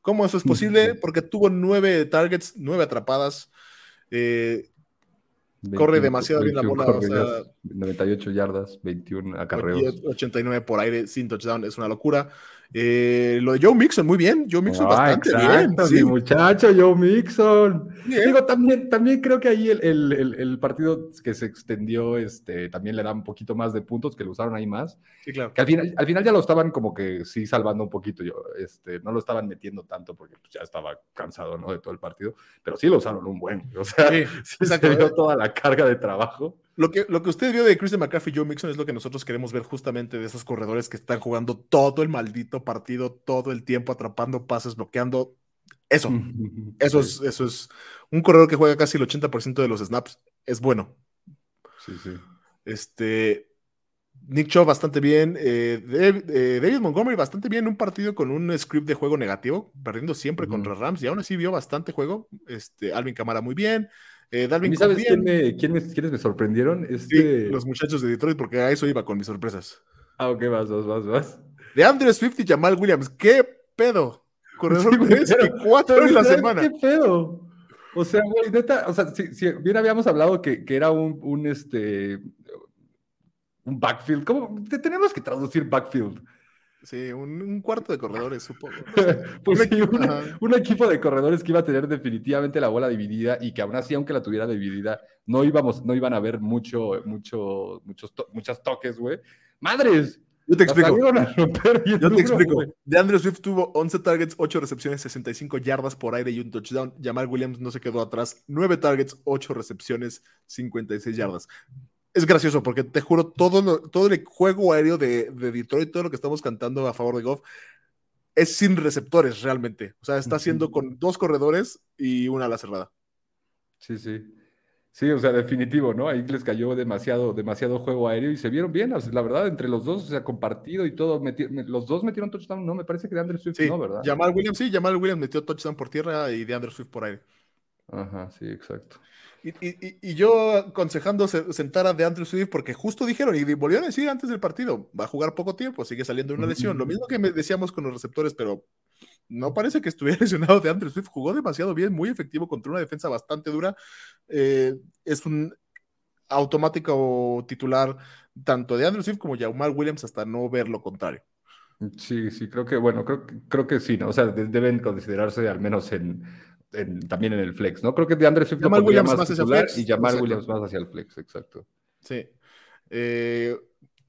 ¿Cómo eso es posible? Porque tuvo nueve targets, nueve atrapadas. Eh, corre demasiado bien la bola. 98 yardas, 21 acarreos. 89 por aire sin touchdown, es una locura. Eh, lo de Joe Mixon, muy bien. Joe Mixon ah, bastante bien. Sí, muchacho, Joe Mixon. Digo, también, también creo que ahí el, partido que se extendió este, también le da un poquito más de puntos, que lo usaron ahí más. Sí, claro. Que al final, al final ya lo estaban como que sí salvando un poquito. Yo, este, no lo estaban metiendo tanto porque pues, ya estaba cansado ¿no? de todo el partido, pero sí lo usaron un buen. O sea, sí, (laughs) se dio toda la carga de trabajo. Lo que, lo que usted vio de Christian McCaffrey y Joe Mixon es lo que nosotros queremos ver justamente de esos corredores que están jugando todo el maldito partido, todo el tiempo atrapando pases, bloqueando. Eso, eso es, eso es un corredor que juega casi el 80% de los snaps. Es bueno. Sí, sí. Este, Nick Chubb bastante bien. Eh, eh, David, Montgomery bastante bien. Un partido con un script de juego negativo, perdiendo siempre contra Rams y aún así vio bastante juego. Este, Alvin Camara muy bien. Eh, ¿Sabes quién me, quiénes me sorprendieron? Este... los muchachos de Detroit, porque a eso iba con mis sorpresas. Ah, ok, vas, vas, vas, vas. De Andrew Swift y Jamal Williams, ¿qué pedo? Corredor sí, y cuatro en la semana. ¿Qué pedo? O sea, güey, neta, o sea, si, bien habíamos hablado que, que era un, un, este, un backfield, ¿cómo? Tenemos que traducir backfield. Sí, un, cuarto de corredores, supongo. (laughs) pues sí, un, equipo de corredores que iba a tener definitivamente la bola dividida y que aún así, aunque la tuviera dividida, no íbamos, no iban a haber mucho, mucho, muchos, muchos toques, güey. ¡Madres! Yo te explico. Yo te explico. De Andrew Swift tuvo 11 targets, 8 recepciones, 65 yardas por aire y un touchdown. Jamal Williams no se quedó atrás. 9 targets, 8 recepciones, 56 yardas es gracioso porque te juro, todo, todo el juego aéreo de, Detroit, todo lo que estamos cantando a favor de Goff, es sin receptores realmente. O sea, está haciendo con dos corredores y una ala cerrada. Sí, sí. Sí, o sea, definitivo, ¿no? Ahí les cayó demasiado, demasiado juego aéreo y se vieron bien, la verdad, entre los dos, o sea, compartido y todo, los dos metieron touchdown, no, me parece que de Andrew Swift no, ¿verdad? Jamal Williams, sí, Jamal Williams metió touchdown por tierra y de Andrew Swift por aire. Ajá, sí, exacto. Y, yo aconsejando sentar a de Andrew Swift porque justo dijeron y volvieron a decir antes del partido, va a jugar poco tiempo, sigue saliendo una lesión. Lo mismo que me decíamos con los receptores, pero no parece que estuviera (laughs) lesionado de Andrew Swift. Jugó demasiado bien, muy efectivo contra una defensa bastante dura. Eh, es un automático titular tanto de Andrew Swift como Jamal Williams hasta no ver lo contrario. Sí, sí, creo que, bueno, creo, creo que sí, ¿no? O sea, deben considerarse al menos en también en el flex, ¿no? Creo que de Andrés Swift Jamal Williams más, hacia el flex. y Jamal Williams más hacia el flex, exacto. Sí. Eh,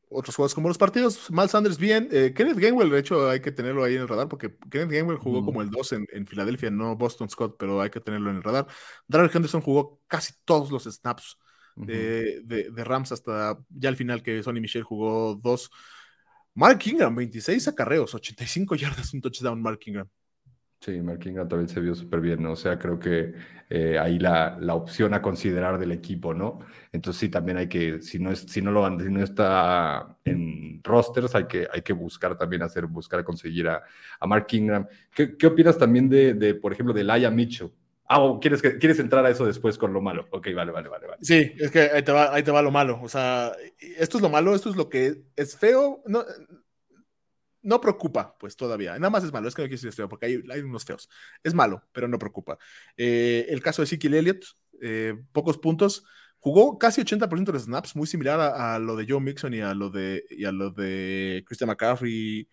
otros juegos como los partidos, Mal Sanders bien. Eh, Kenneth Gainwell, de hecho, hay que tenerlo ahí en el radar porque Kenneth Gainwell jugó como el 2 en, Filadelfia, no Boston Scott, pero hay que tenerlo en el radar. Darrell Henderson jugó casi todos los snaps de, Rams hasta ya al final que Sonny Michel jugó dos. Mark Ingram, 26 acarreos, 85 yardas, un touchdown Mark Ingram. Sí, Mark Ingram también se vio súper bien, ¿no? O sea, creo que eh, ahí la, la, opción a considerar del equipo, ¿no? Entonces sí, también hay que, si no, es, si no, lo, si no está en rosters, hay que, hay que buscar también hacer, buscar conseguir a, a Mark Ingram. ¿Qué, ¿Qué, opinas también de, de, por ejemplo, de Laia Mitchell? Ah, ¿quieres, ¿quieres entrar a eso después con lo malo? Ok, vale, vale, vale. vale. Sí, es que ahí te, va, ahí te va lo malo. O sea, esto es lo malo, esto es lo que es feo. No, no preocupa, pues todavía. Nada más es malo, es que no quiero decir feo, porque hay, unos feos. Es malo, pero no preocupa. Eh, el caso de Ezekiel Elliott, eh, pocos puntos. Jugó casi 80% de snaps, muy similar a, lo de Joe Mixon y a lo de, y a lo de Christian McCaffrey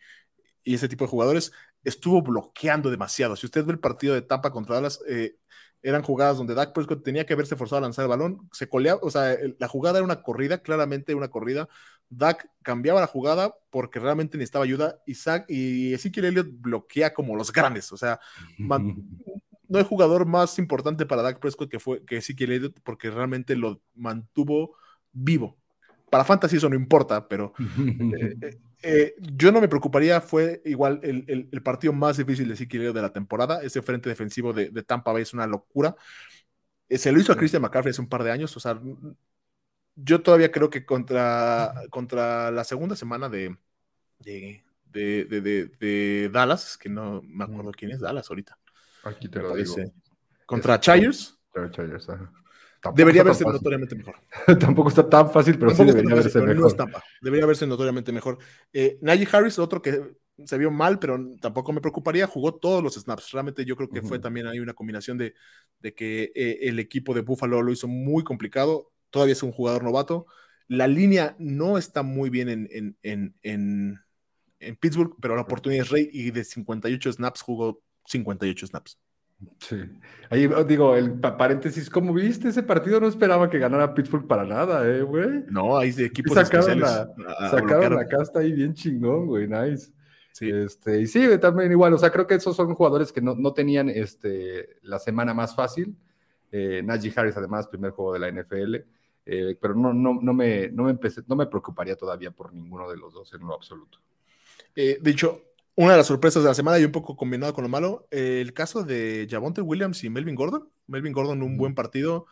y, ese tipo de jugadores. estuvo bloqueando demasiado. Si usted ve el partido de Tampa contra Dallas, eh, eran jugadas donde Dak Prescott tenía que haberse forzado a lanzar el balón, se coleaba, o sea, la jugada era una corrida, claramente una corrida. Dak cambiaba la jugada porque realmente necesitaba ayuda y, y Ezekiel Elliott bloquea como los grandes, o sea, (laughs) no hay jugador más importante para Dak Prescott que fue que Ezekiel Elliott porque realmente lo mantuvo vivo. Para Fantasy eso no importa, pero eh, (laughs) eh, eh, yo no me preocuparía, fue igual el, partido más difícil de Ezekiel de la temporada. Ese frente defensivo de, Tampa Bay es una locura. se lo hizo a Christian McCaffrey hace un par de años, o sea, yo todavía creo que contra, contra la segunda semana de, de, de, Dallas, que no me acuerdo quién es Dallas ahorita. Aquí te lo digo. Contra Chires. Chires, debería verse notoriamente mejor. (laughs) Tampoco está tan fácil, pero sí debería verse mejor. debería verse notoriamente mejor. Eh, Najee Harris, otro que se vio mal, pero tampoco me preocuparía, jugó todos los snaps. Realmente yo creo que fue también ahí una combinación de, de que eh, el equipo de Buffalo lo hizo muy complicado. Todavía es un jugador novato. La línea no está muy bien en, en, en, en, en Pittsburgh, pero la oportunidad es rey y de 58 snaps jugó 58 snaps. Sí. Ahí oh, digo, el paréntesis, como viste ese partido, no esperaba que ganara Pittsburgh para nada, eh, güey. No, hay de equipos sacaron La, sacaron la casta ahí bien chingón, güey, nice. Sí. Este, y sí, también igual, o sea, creo que esos son jugadores que no, no tenían este, la semana más fácil. Eh, Najee Harris, además, primer juego de la NFL. Eh, pero no, no, no, me, no, me empecé, no me preocuparía todavía por ninguno de los dos en lo absoluto. Eh, de hecho, una de las sorpresas de la semana y un poco combinado con lo malo, el caso de Javonte Williams y Melvin Gordon. Melvin Gordon, un buen partido.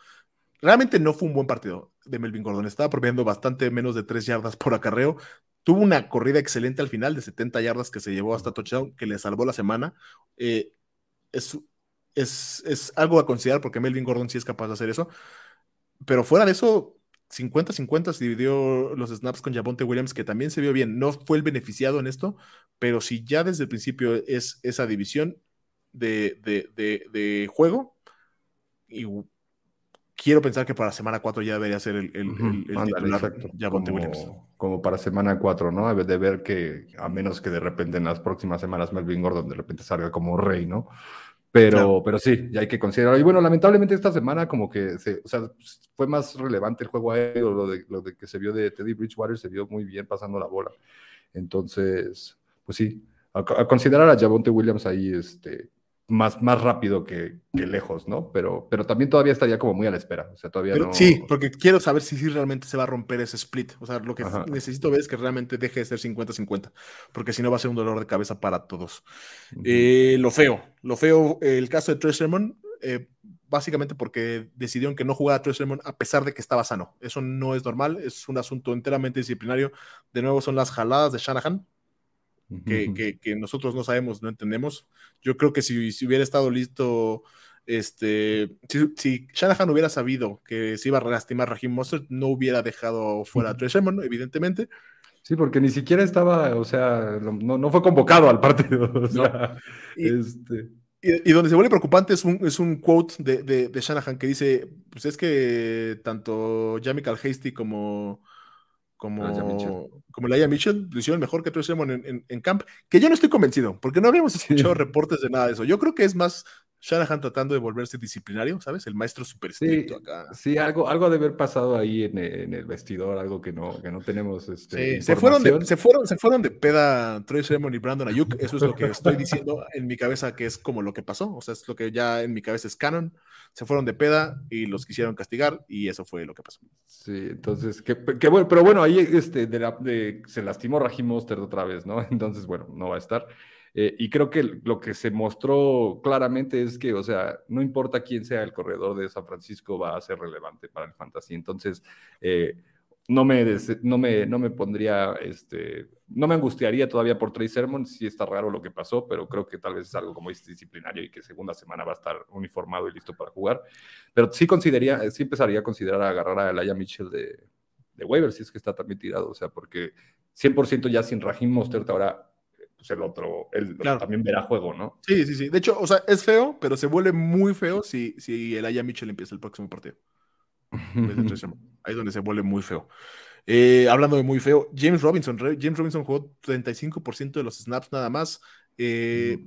Realmente no fue un buen partido de Melvin Gordon. Estaba promediando bastante menos de 3 yardas por acarreo. Tuvo una corrida excelente al final de 70 yardas que se llevó hasta touchdown, que le salvó la semana. Eh, es, es, es algo a considerar porque Melvin Gordon sí es capaz de hacer eso. Pero fuera de eso, 50-50 se dividió los snaps con Javonte Williams, que también se vio bien. No fue el beneficiado en esto, pero si ya desde el principio es esa división de, juego, y quiero pensar que para semana 4 ya debería ser el, el, Javonte Williams. Como para semana 4, ¿no? De ver que, a menos que de repente en las próximas semanas Melvin Gordon de repente salga como rey, ¿no? Pero, pero sí, ya hay que considerar. Y bueno, lamentablemente esta semana como que se, o sea, fue más relevante el juego aéreo, lo de, lo de que se vio de Teddy Bridgewater, se vio muy bien pasando la bola. Entonces, pues sí, a, considerar a Javonte Williams ahí, este, más, más rápido que, lejos, ¿no? Pero, pero también todavía estaría como muy a la espera. O sea, todavía no... Sí, porque quiero saber si, realmente se va a romper ese split. O sea, lo que necesito ver es que realmente deje de ser 50-50, porque si no va a ser un dolor de cabeza para todos. Eh, lo feo, lo feo, el caso de Trey Sermon, eh, básicamente porque decidieron que no jugara Trey Sermon a pesar de que estaba sano. Eso no es normal, es un asunto enteramente disciplinario. De nuevo son las jaladas de Shanahan, que, nosotros no sabemos, no entendemos. Yo creo que si, si hubiera estado listo, este, si, Shanahan hubiera sabido que se iba a lastimar Raheem Mostert, no hubiera dejado fuera a Trey evidentemente. Sí, porque ni siquiera estaba, o sea, no, no fue convocado al partido. (laughs) y, este... y, donde se vuelve preocupante es un, es un quote de, de, Shanahan que dice, pues es que tanto Jamichael Hasty como como, como Laia Mitchell, lo hicieron mejor que Trey Sermon en, en, camp, que yo no estoy convencido, porque no habíamos escuchado reportes de nada de eso. Yo creo que es más Shanahan tratando de volverse disciplinario, ¿sabes? El maestro super estricto sí, acá. Sí, algo, algo de haber pasado ahí en, el vestidor, algo que no, que no tenemos. Este, se, fueron de, se, fueron, se fueron de peda Troy Sermon y Brandon Ayuk. Eso es lo que estoy (laughs) diciendo en mi cabeza, que es como lo que pasó. O sea, es lo que ya en mi cabeza es canon. Se fueron de peda y los quisieron castigar, y eso fue lo que pasó. Sí, entonces, que, bueno, pero bueno, ahí este, de se lastimó Raheem Mostert otra vez, ¿no? (laughs) Entonces, bueno, no va a estar. Eh, y creo que lo que se mostró claramente es que, o sea, no importa quién sea el corredor de San Francisco, va a ser relevante para el fantasy. Entonces, eh, no, me no, me, no me pondría, este, no me angustiaría todavía por Trey Sermon, sí está raro lo que pasó, pero creo que tal vez es algo como disciplinario y que segunda semana va a estar uniformado y listo para jugar. Pero sí consideraría, sí empezaría a considerar agarrar a Elijah Mitchell de, de waiver, si es que está también tirado, o sea, porque 100% ya sin Raheem Mostert ahora pues el otro él también verá juego, ¿no? Sí, sí, sí. De hecho, o sea, es feo, pero se vuelve muy feo si, si el Aya Mitchell empieza el próximo partido. (laughs) Ahí es donde se vuelve muy feo. Eh, hablando de muy feo, James Robinson. James Robinson jugó 35% de los snaps nada más. Eh,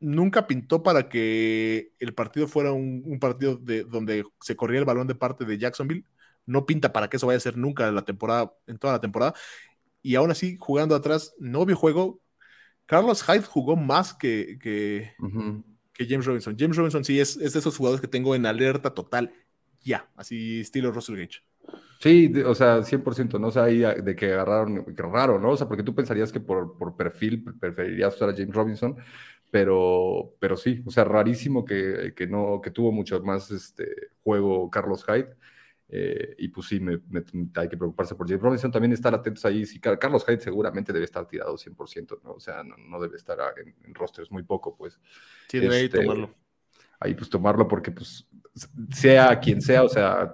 nunca pintó para que el partido fuera un, partido de, donde se corría el balón de parte de Jacksonville. No pinta para que eso vaya a ser nunca en la temporada, en toda la temporada. Y aún así, jugando atrás, no vio juego. Carlos Hyde jugó más que, que, James Robinson. James Robinson sí es, es, de esos jugadores que tengo en alerta total. Ya, así estilo Russell Gage. Sí, o sea, 100%, ¿no? O sea, ahí de que agarraron, raro, ¿no? O sea, porque tú pensarías que por, por perfil preferirías usar a James Robinson, pero, pero sí, o sea, rarísimo que, que no, que tuvo mucho más este, juego Carlos Hyde. Eh, y pues sí, me, hay que preocuparse por James Robinson. También estar atentos ahí. Sí, Carlos Hyde seguramente debe estar tirado 100%, ¿no? O sea, no, debe estar en, en rosters muy poco, pues. Sí, debe este, tomarlo. Ahí pues tomarlo porque pues sea quien sea, o sea,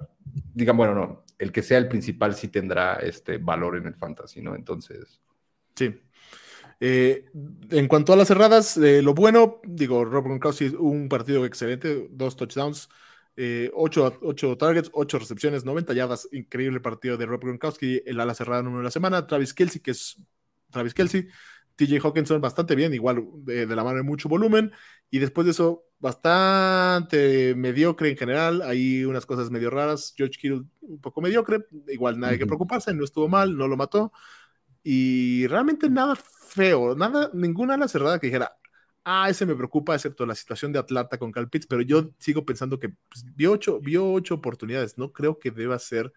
digan, bueno, no, el que sea el principal sí tendrá este valor en el fantasy, ¿no? Entonces. Sí. Eh, en cuanto a las cerradas, eh, lo bueno, digo, Rob Gronkowski un partido excelente, dos touchdowns, eh, ocho, targets, ocho recepciones, 90 yardas, increíble partido de Rob Gronkowski, el ala cerrada número de la semana, Travis Kelsey, que es Travis Kelsey, TJ Hawkinson bastante bien, igual de, la mano de mucho volumen, y después de eso, bastante mediocre en general, hay unas cosas medio raras, George Kittle un poco mediocre, igual nada que preocuparse, no estuvo mal, no lo mató, y realmente nada feo, nada, ninguna ala cerrada que dijera, ah, ese me preocupa, excepto la situación de Atlanta con Cal Pitts, pero yo sigo pensando que pues, vio, ocho, vio oportunidades, no creo que deba ser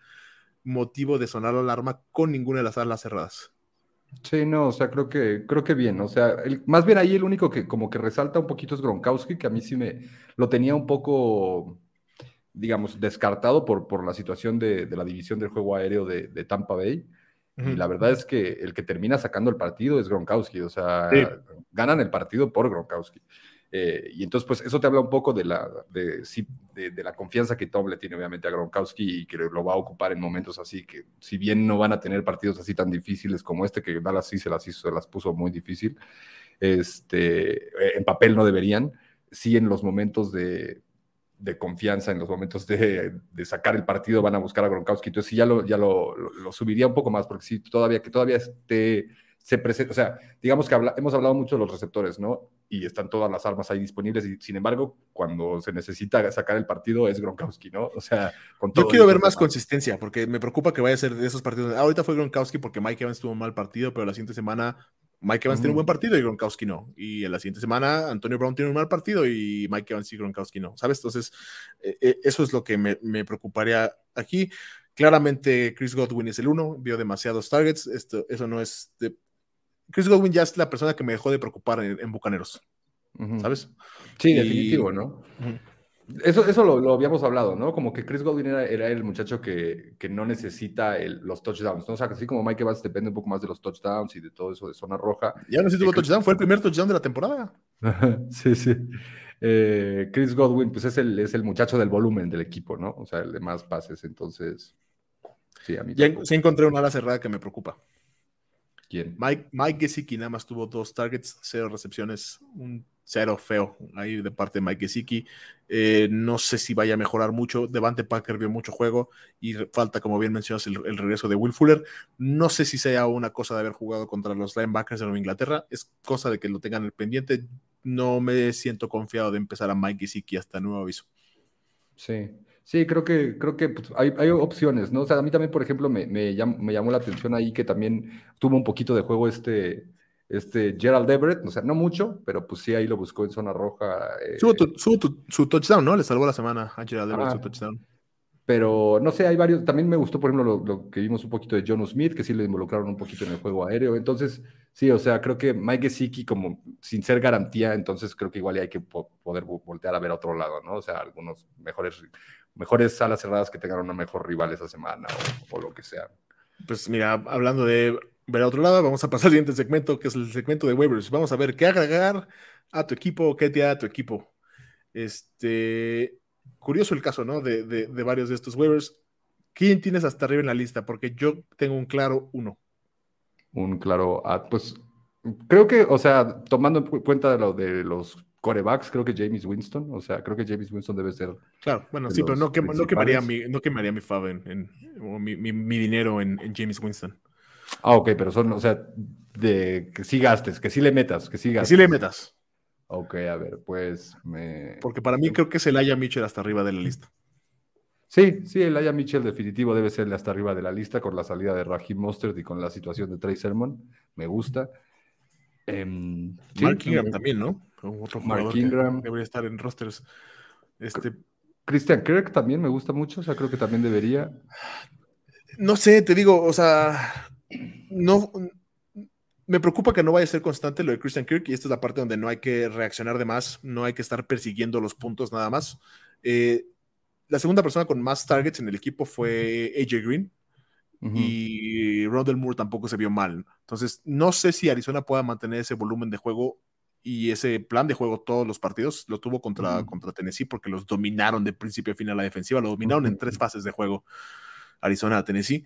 motivo de sonar la alarma con ninguna de las alas cerradas. Sí, no, o sea, creo que, creo que bien, o sea, más bien ahí el único que como que resalta un poquito es Gronkowski, que a mí sí me lo tenía un poco, digamos, descartado por, por la situación de, la división del juego aéreo de Tampa Bay. Y la verdad es que el que termina sacando el partido es Gronkowski, o sea, ganan el partido por Gronkowski. Eh, y entonces, pues eso te habla un poco de la, de, de, la confianza que Tom le tiene obviamente a Gronkowski y que lo va a ocupar en momentos así, que si bien no van a tener partidos así tan difíciles como este, que Dallas sí se las, hizo, se las puso muy difícil, este, eh, en papel no deberían, sí en los momentos de, de confianza en los momentos de, sacar el partido van a buscar a Gronkowski. Entonces sí ya lo, ya lo, subiría un poco más, porque sí, todavía que todavía esté, se presenta, o sea, digamos que hemos hablado mucho de los receptores, ¿no? Y están todas las armas ahí disponibles, y sin embargo, cuando se necesita sacar el partido es Gronkowski, ¿no? O sea, con todo Yo quiero ver más consistencia, porque me preocupa que vaya a ser de esos partidos. ahorita fue Gronkowski porque Mike Evans tuvo un mal partido, pero la siguiente semana Mike Evans tiene un buen partido y Gronkowski no. Y en la siguiente semana Antonio Brown tiene un mal partido y Mike Evans y Gronkowski no. ¿Sabes? Entonces, eh, eso es lo que me, preocuparía aquí. Claramente Chris Godwin es el uno, vio demasiados targets. Esto, eso no es de... Chris Godwin ya es la persona que me dejó de preocupar en, Bucaneros. ¿Sabes? Sí, definitivo, ¿no? Eso, eso lo, habíamos hablado, ¿no? Como que Chris Godwin era, el muchacho que, que no necesita los touchdowns, ¿no? O sea, así como Mike Evans depende un poco más de los touchdowns y de todo eso de zona roja. Ya no si tuvo touchdown, fue el primer touchdown de la temporada. (laughs) sí, sí. Eh, Chris Godwin, pues es el, es el muchacho del volumen del equipo, ¿no? O sea, el de más pases, entonces. Sí, a mí. Ya sí encontré una ala cerrada que me preocupa. ¿Quién? Mike, Mike Gesicki nada más tuvo dos targets, cero recepciones, un cero feo ahí de parte de Mike Gesicki. Eh, no sé si vaya a mejorar mucho. Devante Parker vio mucho juego y falta, como bien mencionas, el, regreso de Will Fuller. No sé si sea una cosa de haber jugado contra los linebackers de Nueva Inglaterra. Es cosa de que lo tengan el pendiente. No me siento confiado de empezar a Mike Gesicki hasta nuevo aviso. Sí, sí, creo que, creo que pues, hay, hay, opciones, ¿no? O sea, a mí también, por ejemplo, me, me, me llamó la atención ahí que también tuvo un poquito de juego este este Gerald Everett, o sea, no mucho, pero pues sí ahí lo buscó en zona roja. Eh, su touchdown, ¿no? Le salvó la semana a Gerald Everett su touchdown. Pero no sé, hay varios. También me gustó, por ejemplo, lo, que vimos un poquito de John Smith, que sí le involucraron un poquito en el juego aéreo. Entonces, sí, o sea, creo que Mike Gesicki, como sin ser garantía, entonces creo que igual hay que poder voltear a ver a otro lado, ¿no? O sea, algunos mejores, mejores salas cerradas que tengan una mejor rival esa semana o lo que sea. Pues mira, hablando de ver a otro lado, vamos a pasar al siguiente segmento, que es el segmento de waivers. Vamos a ver qué agregar a tu equipo, qué te da a tu equipo. Este, curioso el caso, ¿no? De, de, varios de estos waivers. ¿Quién tienes hasta arriba en la lista? Porque yo tengo un claro uno. Un claro, ah, pues creo que, o sea, tomando en cuenta de lo de los corebacks, creo que James Winston, o sea, creo que James Winston debe ser. Claro, bueno, sí, pero no, no, quemaría mi, no quemaría mi, mi, mi, dinero en, en James Winston. Ah, ok, pero son, o sea, de que sí gastes, que sí le metas, que sí gastes. Que sí le metas. Ok, a ver, pues me... Porque para mí creo que es el Aya Mitchell hasta arriba de la lista. Sí, sí, el Aya Mitchell definitivo debe ser hasta arriba de la lista con la salida de Raheem Mostert y con la situación de Trey Sermon. Me gusta. Em, Mark Ingram también, ¿no? Otro Mark Ingram. Debería estar en rosters. Este... Christian Kirk también me gusta mucho, o sea, creo que también debería. No sé, te digo, o sea, no, me preocupa que no vaya a ser constante lo de Christian Kirk y esta es la parte donde no hay que reaccionar de más, no hay que estar persiguiendo los puntos nada más. Eh, la segunda persona con más targets en el equipo fue AJ Green y Rondell Moore tampoco se vio mal. Entonces, no sé si Arizona pueda mantener ese volumen de juego y ese plan de juego todos los partidos. Lo tuvo contra, contra Tennessee porque los dominaron de principio a fin a la defensiva, lo dominaron en tres fases de juego Arizona a Tennessee.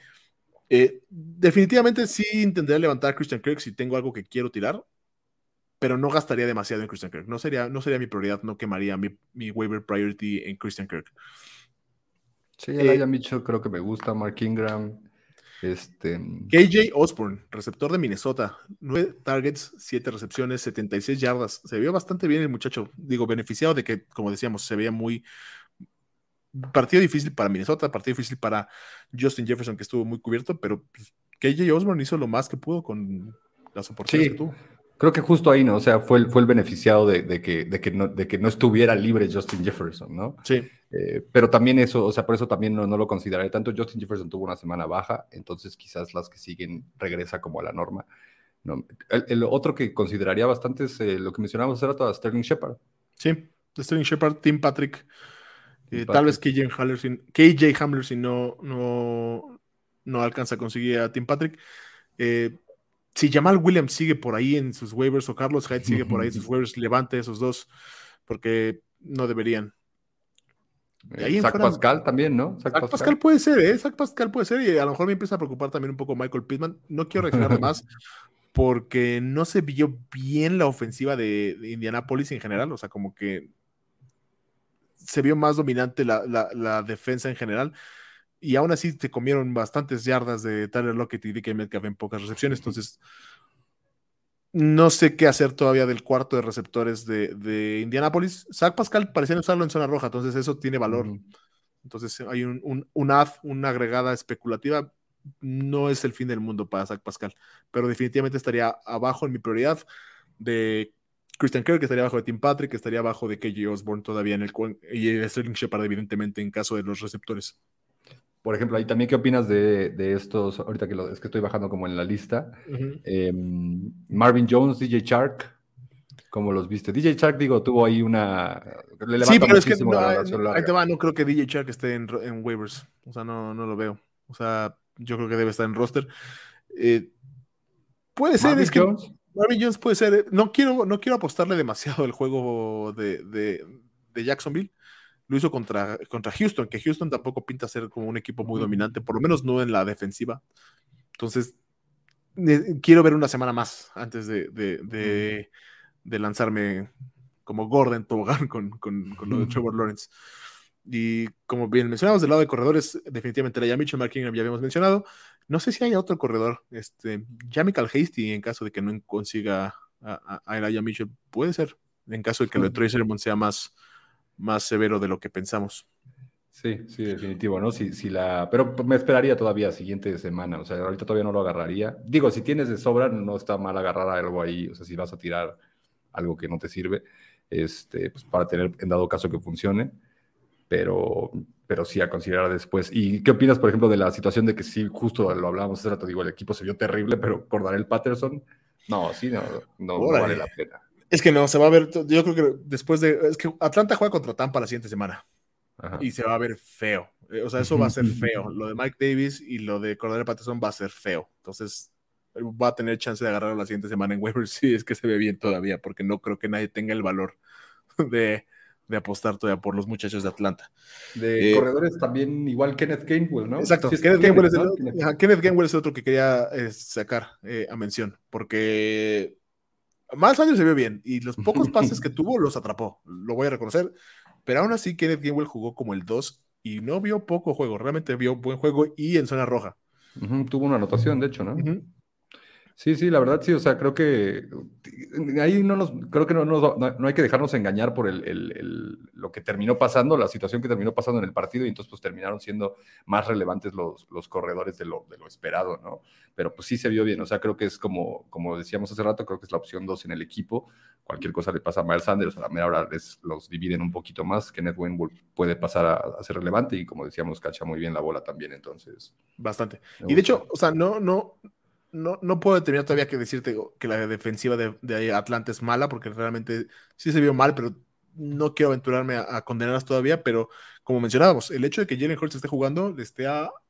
Eh, definitivamente sí intentaré levantar a Christian Kirk si tengo algo que quiero tirar, pero no gastaría demasiado en Christian Kirk. No sería, no sería mi prioridad, no quemaría mi, mi waiver priority en Christian Kirk. Sí, el eh, Mitchell creo que me gusta, Mark Ingram. Este... KJ Osborne, receptor de Minnesota, 9 targets, 7 recepciones, 76 yardas. Se vio bastante bien el muchacho. Digo, beneficiado de que, como decíamos, se veía muy, partido difícil para Minnesota, partido difícil para Justin Jefferson, que estuvo muy cubierto, pero pues, KJ Osborne hizo lo más que pudo con las oportunidades que tuvo. Creo que justo ahí, ¿no? O sea, fue el, fue el beneficiado de, que, de, que no, de que no estuviera libre Justin Jefferson, ¿no? Sí. Eh, pero también eso, o sea, por eso también no, lo consideraré tanto. Justin Jefferson tuvo una semana baja, entonces quizás las que siguen regresa como a la norma. ¿no? El, otro que consideraría bastante es eh, lo que mencionamos hace rato, a Sterling Shepard. Sí, Sterling Shepard, Tim Patrick. Eh, tal vez KJ Hamler, KJ Hamler si no, no, no alcanza a conseguir a Tim Patrick. Eh, si Jamal Williams sigue por ahí en sus waivers o Carlos Hyde sigue por ahí en sus (laughs) waivers, levante esos dos porque no deberían. Eh, Zach Pascal también, ¿no? Zach, Pascal. puede ser, ¿eh? Zach Pascal puede ser y a lo mejor me empieza a preocupar también un poco Michael Pittman. No quiero reaccionar más (laughs) porque no se vio bien la ofensiva de, de Indianapolis en general, o sea, como que se vio más dominante la, defensa en general. Y aún así se comieron bastantes yardas de Tyler Lockett y DK Metcalf en pocas recepciones. Entonces, no sé qué hacer todavía del cuarto de receptores de, de Indianapolis. Zach Pascal parecía usarlo en zona roja, entonces eso tiene valor. Entonces hay un, un, un una agregada especulativa. No es el fin del mundo para Zach Pascal, pero definitivamente estaría abajo en mi prioridad de Christian Kirk estaría abajo de Tim Patrick, estaría abajo de KJ Osborne todavía en el y de Sterling Shepard, evidentemente, en caso de los receptores. Por ejemplo, ahí también, ¿qué opinas de, estos? Ahorita que es que estoy bajando como en la lista. Em, Marvin Jones, DJ Shark, ¿cómo los viste? DJ Shark, digo, tuvo ahí una. sí, pero es que no, ahí te va, no creo que DJ Shark esté en, waivers. O sea, no, no lo veo. O sea, yo creo que debe estar en roster. Eh, puede ser, es que. Marvin Jones puede ser. No quiero, no quiero apostarle demasiado el juego de, Jacksonville. Lo hizo contra, contra Houston, que Houston tampoco pinta ser como un equipo muy dominante, por lo menos no en la defensiva. Entonces, quiero ver una semana más antes de, lanzarme como Gordon Tobogán con, con, con lo de Trevor Lawrence. Y como bien mencionamos, del lado de corredores, definitivamente la Mitchell, Mark Ingram ya habíamos mencionado. No sé si hay otro corredor, este, ya Michael Hasty, en caso de que no consiga a, a Elijah Mitchell, puede ser, en caso de que lo de Tracer sea más, más severo de lo que pensamos. Sí, sí, definitivo, ¿no? Si, si la... Pero me esperaría todavía siguiente semana, o sea, ahorita todavía no lo agarraría. Digo, si tienes de sobra, no está mal agarrar algo ahí, o sea, si vas a tirar algo que no te sirve, este, pues para tener, en dado caso que funcione pero, pero sí a considerar después. ¿Y qué opinas, por ejemplo, de la situación de que sí, justo lo hablábamos hace rato, digo, el equipo se vio terrible, pero por el Patterson, no, sí, no, no, vale la pena. Es que no, se va a ver, yo creo que después de, es que Atlanta juega contra Tampa la siguiente semana y se va a ver feo. Eh, o sea, eso va a ser (laughs) feo. Lo de Mike Davis y lo de Cordero Patterson va a ser feo. Entonces, va a tener chance de agarrar la siguiente semana en waivers (laughs) si es que se ve bien todavía, porque no creo que nadie tenga el valor (laughs) de, de apostar todavía por los muchachos de Atlanta. De eh, corredores también, igual Kenneth Gainwell, ¿no? Exacto, Kenneth, Gainwell es el, Kenneth, es otro que quería eh, sacar eh, a mención, porque Miles Sanders se vio bien y los pocos pases que (laughs) tuvo los atrapó, lo voy a reconocer, pero aún así Kenneth Gainwell jugó como el 2 y no vio poco juego, realmente vio buen juego y en zona roja. tuvo una anotación, de hecho, ¿no? Sí, sí, la verdad sí, o sea, creo que ahí no nos, creo que no, no, hay que dejarnos engañar por el, lo que terminó pasando, la situación que terminó pasando en el partido, y entonces pues terminaron siendo más relevantes los, los corredores de lo, de lo esperado, ¿no? Pero pues sí se vio bien, o sea, creo que es como, como decíamos hace rato, creo que es la opción 2 en el equipo, cualquier cosa le pasa a Miles Sanders, a la mera hora les, los dividen un poquito más, que Winwood puede pasar a, a, ser relevante, y como decíamos, cacha muy bien la bola también, entonces. Bastante. Y de hecho, o sea, no, no, no, no puedo determinar todavía que decirte que la defensiva de, de, Atlanta es mala, porque realmente sí se vio mal, pero no quiero aventurarme a, condenarlas todavía. Pero como mencionábamos, el hecho de que Jalen Hurts esté jugando le, esté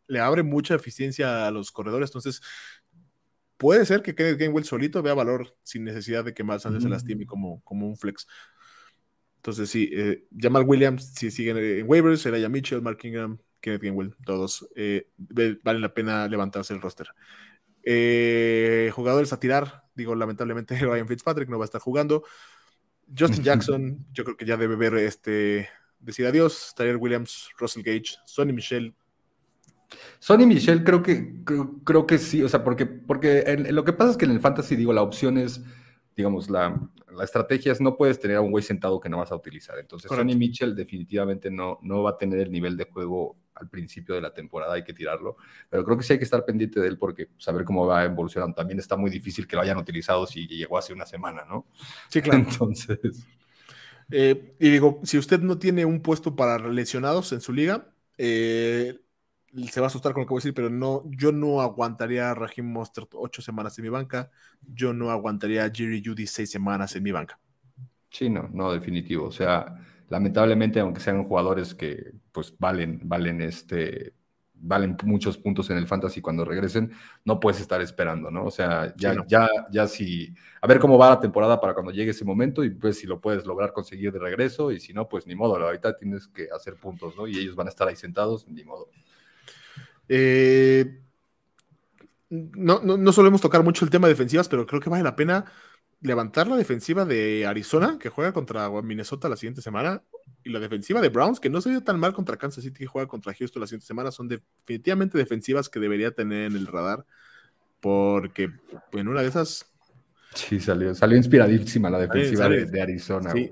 le abre mucha eficiencia a los corredores. Entonces, puede ser que Kenneth Gainwell solito vea valor sin necesidad de que Miles Sanders se lastime como, como un flex. Entonces, sí, eh, Jamal Williams, si siguen en waivers, Elijah Mitchell, Mark Ingram, Kenneth Gainwell, todos eh, vale la pena levantarse el roster. Eh, jugadores a tirar, digo, lamentablemente (laughs) Ryan Fitzpatrick no va a estar jugando. Justin Jackson, yo creo que ya debe ver este, decir adiós. Tyler Williams, Russell Gage, Sonny Michel. Sonny Michel creo que, creo, que sí, o sea, porque, porque lo que pasa es que en el fantasy, digo, la opción es, digamos, la, la estrategia es no puedes tener a un güey sentado que no vas a utilizar. Entonces, Sonny Mitchell definitivamente no, no va a tener el nivel de juego al principio de la temporada, hay que tirarlo, pero creo que sí hay que estar pendiente de él porque saber cómo va evolucionando también está muy difícil que lo hayan utilizado si llegó hace una semana, ¿no? Sí, claro. (laughs) Entonces... Eh, y digo, si usted no tiene un puesto para lesionados en su liga, eh, se va a asustar con lo que voy a decir, pero no, yo no aguantaría a Raheem Mostert ocho semanas en mi banca, yo no aguantaría a Jerry Judy seis semanas en mi banca. Sí, no, no, definitivo. O sea, lamentablemente, aunque sean jugadores que pues valen, valen este, valen muchos puntos en el fantasy cuando regresen, no puedes estar esperando, ¿no? O sea, ya, ya, ya si, a ver cómo va la temporada para cuando llegue ese momento y pues si lo puedes lograr conseguir de regreso y si no, pues ni modo, ahorita tienes que hacer puntos, ¿no? Y ellos van a estar ahí sentados, ni modo. Eh, no, no, no solemos tocar mucho el tema de defensivas, pero creo que vale la pena levantar la defensiva de Arizona, que juega contra Minnesota la siguiente semana, y la defensiva de Browns, que no se vio tan mal contra Kansas City, que juega contra Houston la siguiente semana, son definitivamente defensivas que debería tener en el radar, porque en una de esas... Sí, salió, salió inspiradísima la defensiva de, Arizona. Sí,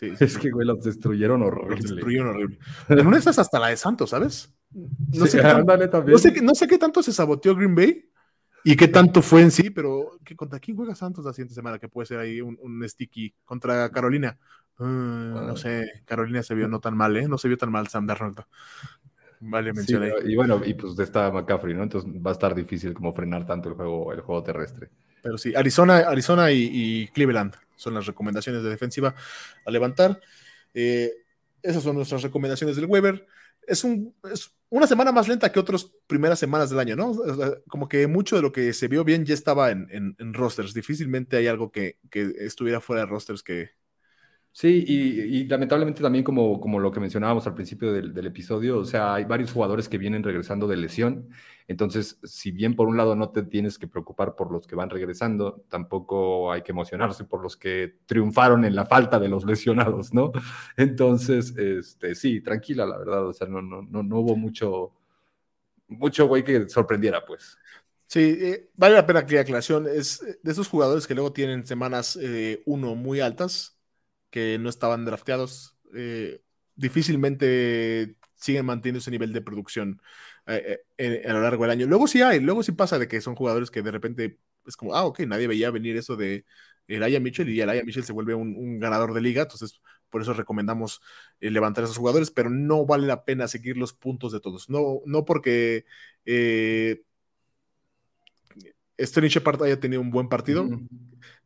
(laughs) es que, güey, los destruyeron horrible. Los destruyeron horrible. En una de esas hasta la de Santos, ¿sabes? No, sé, no sé qué tanto se saboteó Green Bay, y qué tanto fue en sí, pero que ¿contra quién juega Santos la siguiente semana? Que puede ser ahí un, sticky contra Carolina. Mm, no sé, Carolina se vio no tan mal, ¿eh? No se vio tan mal Sam Darnold. Vale, mencioné. y bueno, y pues está McCaffrey, ¿no? Entonces va a estar difícil como frenar tanto el juego, el juego terrestre. Pero sí, Arizona, Arizona y, Cleveland son las recomendaciones de defensiva a levantar. Eh, esas son nuestras recomendaciones del Weber. Es, un, es una semana más lenta que otras primeras semanas del año, ¿no? Como que mucho de lo que se vio bien ya estaba en, rosters. Difícilmente hay algo que, estuviera fuera de rosters que, Sí, y, lamentablemente también como, como lo que mencionábamos al principio del, episodio, o sea, hay varios jugadores que vienen regresando de lesión, entonces, si bien por un lado no te tienes que preocupar por los que van regresando, tampoco hay que emocionarse por los que triunfaron en la falta de los lesionados, ¿no? (laughs) Entonces, este, sí, tranquila, la verdad, o sea, no, no, no, no hubo mucho, mucho güey que sorprendiera, pues. Sí, eh, vale la pena que aclaración, es de esos jugadores que luego tienen semanas eh, uno muy altas, que no estaban drafteados, eh, difícilmente siguen manteniendo ese nivel de producción eh, eh, a lo largo del año. Luego sí hay, luego sí pasa de que son jugadores que de repente es como, ah, ok, nadie veía venir eso de Aya Mitchell y Aya Mitchell se vuelve un, ganador de liga, entonces por eso recomendamos levantar a esos jugadores, pero no vale la pena seguir los puntos de todos. No, no porque eh, Sterling Shepard haya tenido un buen partido,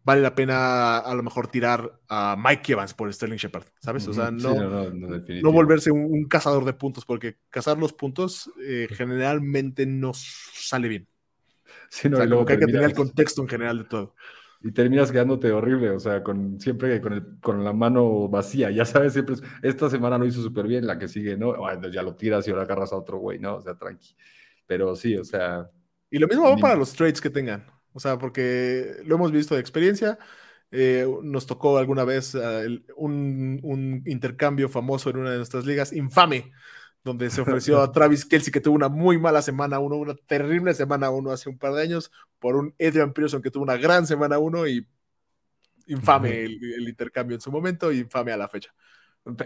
vale la pena a lo mejor tirar a Mike Evans por Sterling Shepard, ¿sabes? O sea, no, no, volverse un, cazador de puntos, porque cazar los puntos eh, generalmente no sale bien. Sí, no, o que hay que tener el contexto en general de todo. Y terminas quedándote horrible, o sea, con, siempre con, el, con la mano vacía, ya sabes, siempre esta semana no hizo súper bien, la que sigue, ¿no? ya lo tiras y ahora agarras a otro güey, ¿no? O sea, tranqui. Pero sí, o sea... Y lo mismo va para los trades que tengan. O sea, porque lo hemos visto de experiencia. Eh, nos tocó alguna vez uh, un, un, intercambio famoso en una de nuestras ligas, infame, donde se ofreció a (laughs) Travis Kelsey, que tuvo una muy mala semana uno, una terrible semana uno hace un par de años, por un Adrian Pearson que tuvo una gran semana uno y infame el, intercambio en su momento y infame a la fecha.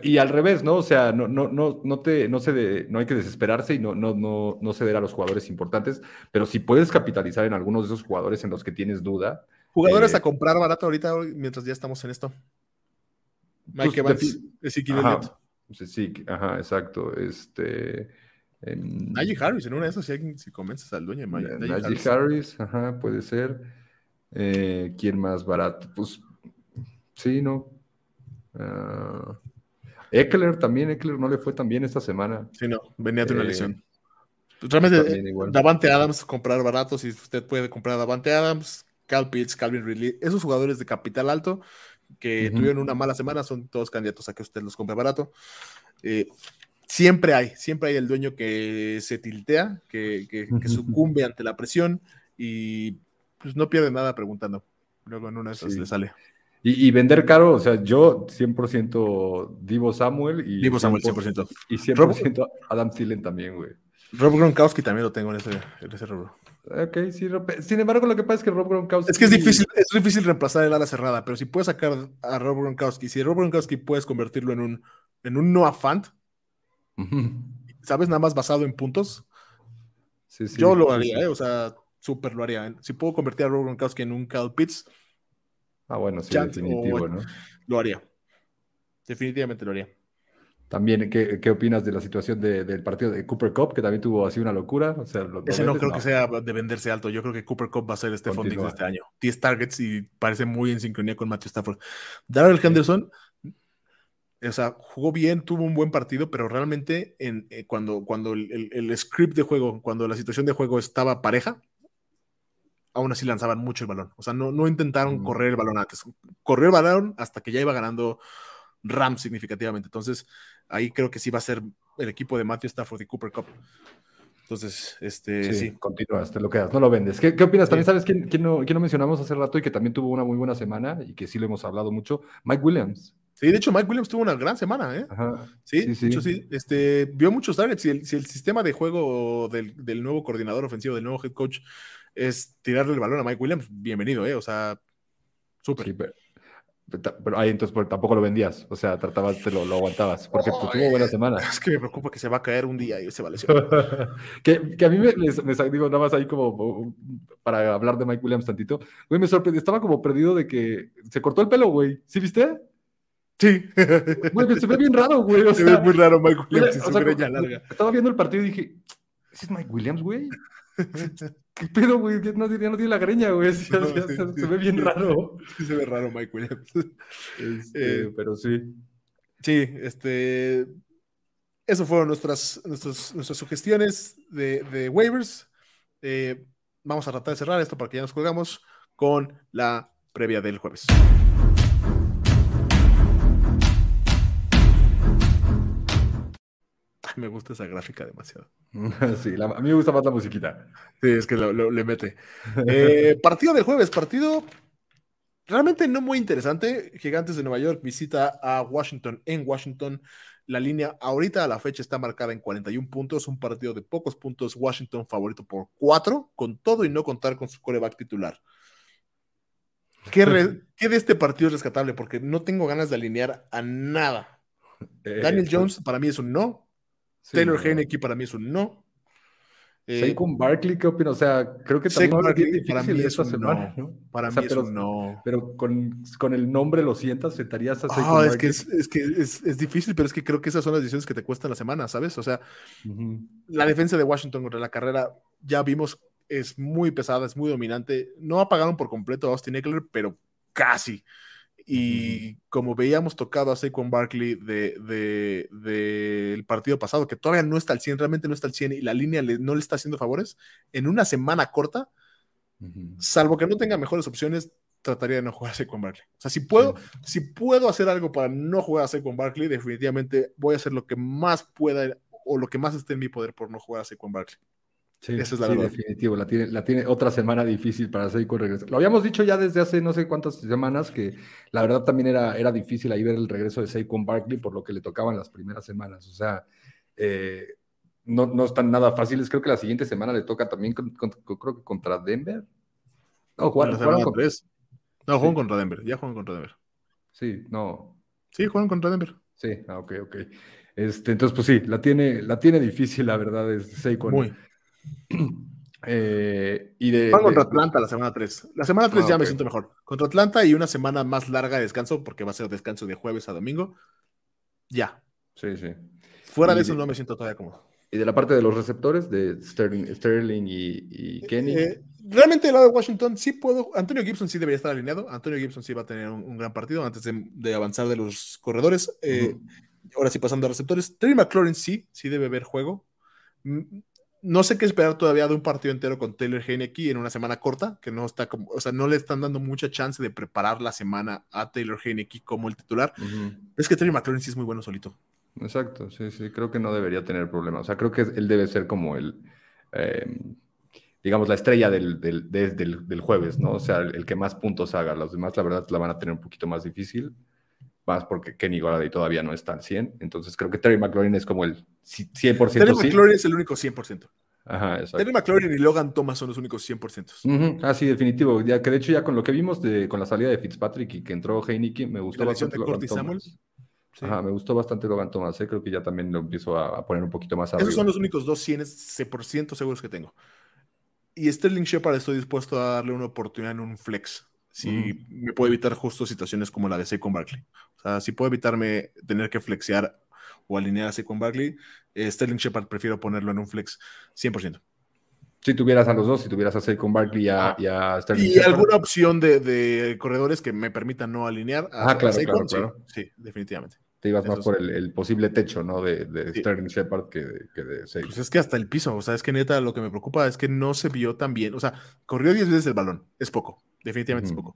Y al revés, ¿no? O sea, no, no, no, no, te, no, se no hay que desesperarse y no, no, no, no ceder a los jugadores importantes, pero si puedes capitalizar en algunos de esos jugadores en los que tienes duda. Jugadores eh, a comprar barato ahorita mientras ya estamos en esto. Mike pues, Evans, Sí, ajá, exacto. Este. Najee Harris, en una de esas, si, si convences al dueño de Najee, Harris. Harris. ajá, puede ser. Eh, ¿Quién más barato? Pues sí, ¿no? Uh, Eckler también, Eckler no le fue tan bien esta semana. Sí, no, venía de una eh, lesión. Realmente, Davante Adams, comprar barato, si usted puede comprar Davante Adams, Cal Pitts, Calvin Ridley, esos jugadores de capital alto que tuvieron una mala semana son todos candidatos a que usted los compre barato. Eh, siempre hay, siempre hay el dueño que se tiltea, que, que sucumbe ante la presión y pues no pierde nada preguntando. Luego en una de esas le sale. Y, vender caro, o sea, yo 100% Divo Samuel y Divo Samuel 100%. Y 100% Adam Thielen también, güey. Rob Gronkowski también lo tengo en ese, en ese rubro. Ok, sí, sin embargo, lo que pasa es que Rob Gronkowski... Es que es difícil, es difícil reemplazar el ala cerrada, pero si puedes sacar a Rob Gronkowski, si Rob Gronkowski puedes convertirlo en un, en un Noah Fant, ¿sabes? Nada más basado en puntos. Sí, sí, yo lo haría, ¿eh? o sea, súper lo haría. Si puedo convertir a Rob Gronkowski en un Cal Pitts. Ah, bueno, sí, definitivo, ¿no? Lo haría. Definitivamente lo haría. También, ¿qué, qué opinas de la situación del partido de Cooper Cup, que también tuvo así una locura? O sea, Ese no creo que sea de venderse alto. Yo creo que Cooper Cup va a ser este funding de este año. 10 targets y parece muy en sincronía con Matthew Stafford. Darrell Henderson, o sea, jugó bien, tuvo un buen partido, pero realmente en, eh, cuando, cuando el, el, script de juego, cuando la situación de juego estaba pareja, aún así lanzaban mucho el balón. O sea, no, no intentaron mm. correr el balón antes. Corrió el balón hasta que ya iba ganando Rams significativamente. Entonces, ahí creo que sí va a ser el equipo de Matthew Stafford y Cooper Cup. Entonces, este, sí, continúas, te lo quedas, no lo vendes. ¿Qué, qué opinas? También sabes quién, quién, no, quién, no, mencionamos hace rato y que también tuvo una muy buena semana y que sí lo hemos hablado mucho, Mike Williams. Sí, de hecho, Mike Williams tuvo una gran semana, ¿eh? Sí, sí, sí. Este, vio muchos targets. Si el, si el sistema de juego del, del, nuevo coordinador ofensivo, del nuevo head coach, es tirarle el balón a Mike Williams, bienvenido, ¿eh? O sea, súper. pero, ahí entonces tampoco lo vendías, o sea, tratabas, te lo, aguantabas, porque pues, tuvo buena semana. Es que me preocupa que se va a caer un día y se va a lesionar. (laughs) que, que, a mí me, digo nada más ahí como para hablar de Mike Williams tantito, güey, me sorprendió, estaba como perdido de que se cortó el pelo, güey, ¿sí viste? Sí. Güey, se ve bien raro, güey. se ve muy raro Mike Williams, o sea, larga. Estaba viendo el partido y dije, ¿ese es Mike Williams, güey? (laughs) ¿Qué pedo, güey? No, no tiene la greña, güey. (laughs) se, ve bien raro. (laughs) Sí, se ve raro Mike Williams. (laughs) Este, eh, pero sí. Sí, este. Eso fueron nuestras, nuestras sugestiones de, de waivers. Eh, vamos a tratar de cerrar esto para que ya nos colgamos con la previa del jueves. (laughs) me gusta esa gráfica demasiado. (laughs) Sí, a mí me gusta más la musiquita. Sí, es que le mete. Eh, (laughs) partido del jueves, partido realmente no muy interesante. Gigantes de Nueva York visita a Washington en Washington. La línea ahorita a la fecha está marcada en 41 puntos, un partido de pocos puntos. Washington favorito por 4, con todo y no contar con su coreback titular. ¿Qué, de este partido es rescatable? Porque no tengo ganas de alinear a nada. Eh, Daniel pues Jones para mí es un no. Taylor Heineke para mí es un no. Eh, con Barkley, ¿qué opinas? O sea, creo que también Barkley, para mí es un no. Para mí es un no. Pero con, con, el nombre lo sientas, sentarías a ah, es que, es, es, que es, es, difícil, pero es que creo que esas son las decisiones que te cuestan la semana, ¿sabes? O sea, la defensa de Washington contra la carrera, ya vimos, es muy pesada, es muy dominante. No apagaron por completo a Austin Eckler, pero casi. Y como veíamos tocado a Saquon Barkley del de, de, partido pasado, que todavía no está al 100, realmente no está al 100 y la línea no le está haciendo favores, en una semana corta, salvo que no tenga mejores opciones, trataría de no jugar a Saquon Barkley. O sea, si puedo, si puedo hacer algo para no jugar a Saquon Barkley, definitivamente voy a hacer lo que más pueda o lo que más esté en mi poder por no jugar a Saquon Barkley. Sí, es la definitivo. La tiene, la tiene otra semana difícil para Seiko regresar. Lo habíamos dicho ya desde hace no sé cuántas semanas que la verdad también era, era difícil ahí ver el regreso de Saquon Barkley por lo que le tocaban las primeras semanas. O sea, Eh, no, no están nada fáciles. Creo que la siguiente semana le toca también, creo que contra Denver. No, jugaron, contra... No, juegan contra Denver. Ya juegan contra Denver. Sí, no. Sí, juegan contra Denver. Sí, ah, ok, ok. Este, entonces, pues sí, la tiene, la tiene difícil, la verdad, es Saquon. Muy. (clears throat) Eh, y de, Van contra Atlanta la semana 3. La semana 3 ah, ya me siento mejor. Contra Atlanta y una semana más larga de descanso, porque va a ser descanso de jueves a domingo. Ya. Sí, sí. Fuera de eso no me siento todavía cómodo. ¿Y de la parte de los receptores, de Sterling, Sterling y, Kenny? Eh, realmente el lado de Washington sí puedo. Antonio Gibson sí debería estar alineado. Antonio Gibson sí va a tener un, gran partido antes de, avanzar de los corredores. Eh, ahora sí, pasando a receptores. Terry McLaurin sí, sí debe ver juego. No sé qué esperar todavía de un partido entero con Taylor Heineke en una semana corta, que no está como, o sea, no le están dando mucha chance de preparar la semana a Taylor Heineke como el titular. Es que Terry McLaurin sí es muy bueno solito. Exacto, sí, sí, creo que no debería tener problemas. O sea, creo que él debe ser como el, eh, digamos, la estrella del, del, jueves, ¿no? O sea, el, que más puntos haga. Los demás, la verdad, la van a tener un poquito más difícil, más porque Kenny Golladay todavía no está al 100. Entonces, creo que Terry McLaurin es como el 100%. Terry McLaurin es el único 100%. Ajá, exacto. Terry McLaurin y Logan Thomas son los únicos 100%. Ah, sí, definitivo. Ya que de hecho ya con lo que vimos de, con la salida de Fitzpatrick y que entró Heineken, me gustó bastante. Ajá, me gustó bastante Logan Thomas, ¿eh? creo que ya también lo empiezo a, poner un poquito más arriba. Esos son los únicos dos 100% seguros que tengo. Y Sterling Shepard estoy dispuesto a darle una oportunidad en un flex. Si me puede evitar justo situaciones como la de Saquon Barkley. O sea, si puedo evitarme tener que flexear o alinear a Saquon Barkley, eh, Sterling Shepard prefiero ponerlo en un flex 100%. Si tuvieras a los dos, si tuvieras a Saquon Barkley y a, y Sterling Y alguna opción de, corredores que me permitan no alinear a, ah, claro, claro, sí, definitivamente. Te ibas más por el, posible techo, ¿no? De, Sterling Shepard que, de Saquon. Pues es que hasta el piso, o sea, es que neta lo que me preocupa es que no se vio tan bien. O sea, corrió 10 veces el balón, es poco, definitivamente es poco.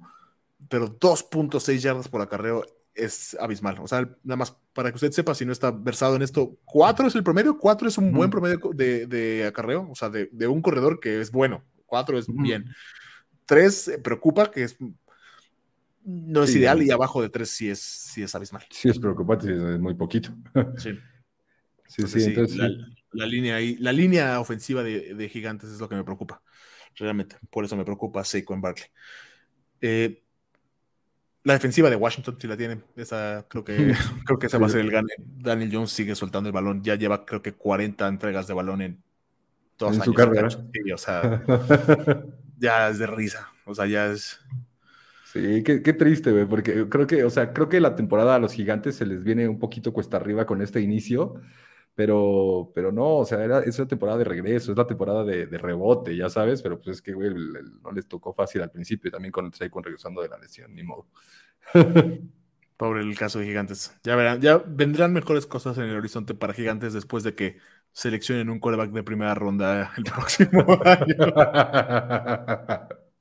Pero 2.6 yardas por acarreo es abismal. O sea, nada más para que usted sepa si no está versado en esto, 4 es el promedio, 4 es un buen promedio de, acarreo, o sea, de, un corredor que es bueno, 4 es bien. 3 preocupa, que es no es ideal y abajo de 3 sí es, sí es abismal. Sí es preocupante, es muy poquito. (laughs) Sí. sí, sí, entonces, la, línea ahí, la línea ofensiva de, gigantes es lo que me preocupa. Realmente, por eso me preocupa Seiko en Barkley. Eh, la defensiva de Washington sí la tiene. Esa creo que (laughs) (laughs) creo que ese va a ser el gane. Daniel Jones sigue soltando el balón. Ya lleva creo que 40 entregas de balón en todos en su carrera. o sea, (laughs) ya es de risa. O sea, ya es Sí, qué, triste, güey, porque creo que, o sea, creo que la temporada a los gigantes se les viene un poquito cuesta arriba con este inicio, pero, pero no, o sea, era, es una temporada de regreso, es la temporada de, rebote, ya sabes, pero pues es que, güey, no les tocó fácil al principio, y también con Saquon regresando de la lesión, ni modo. (laughs) Pobre el caso de Gigantes. Ya verán, ya vendrán mejores cosas en el horizonte para Gigantes después de que seleccionen un quarterback de primera ronda el (laughs) próximo año.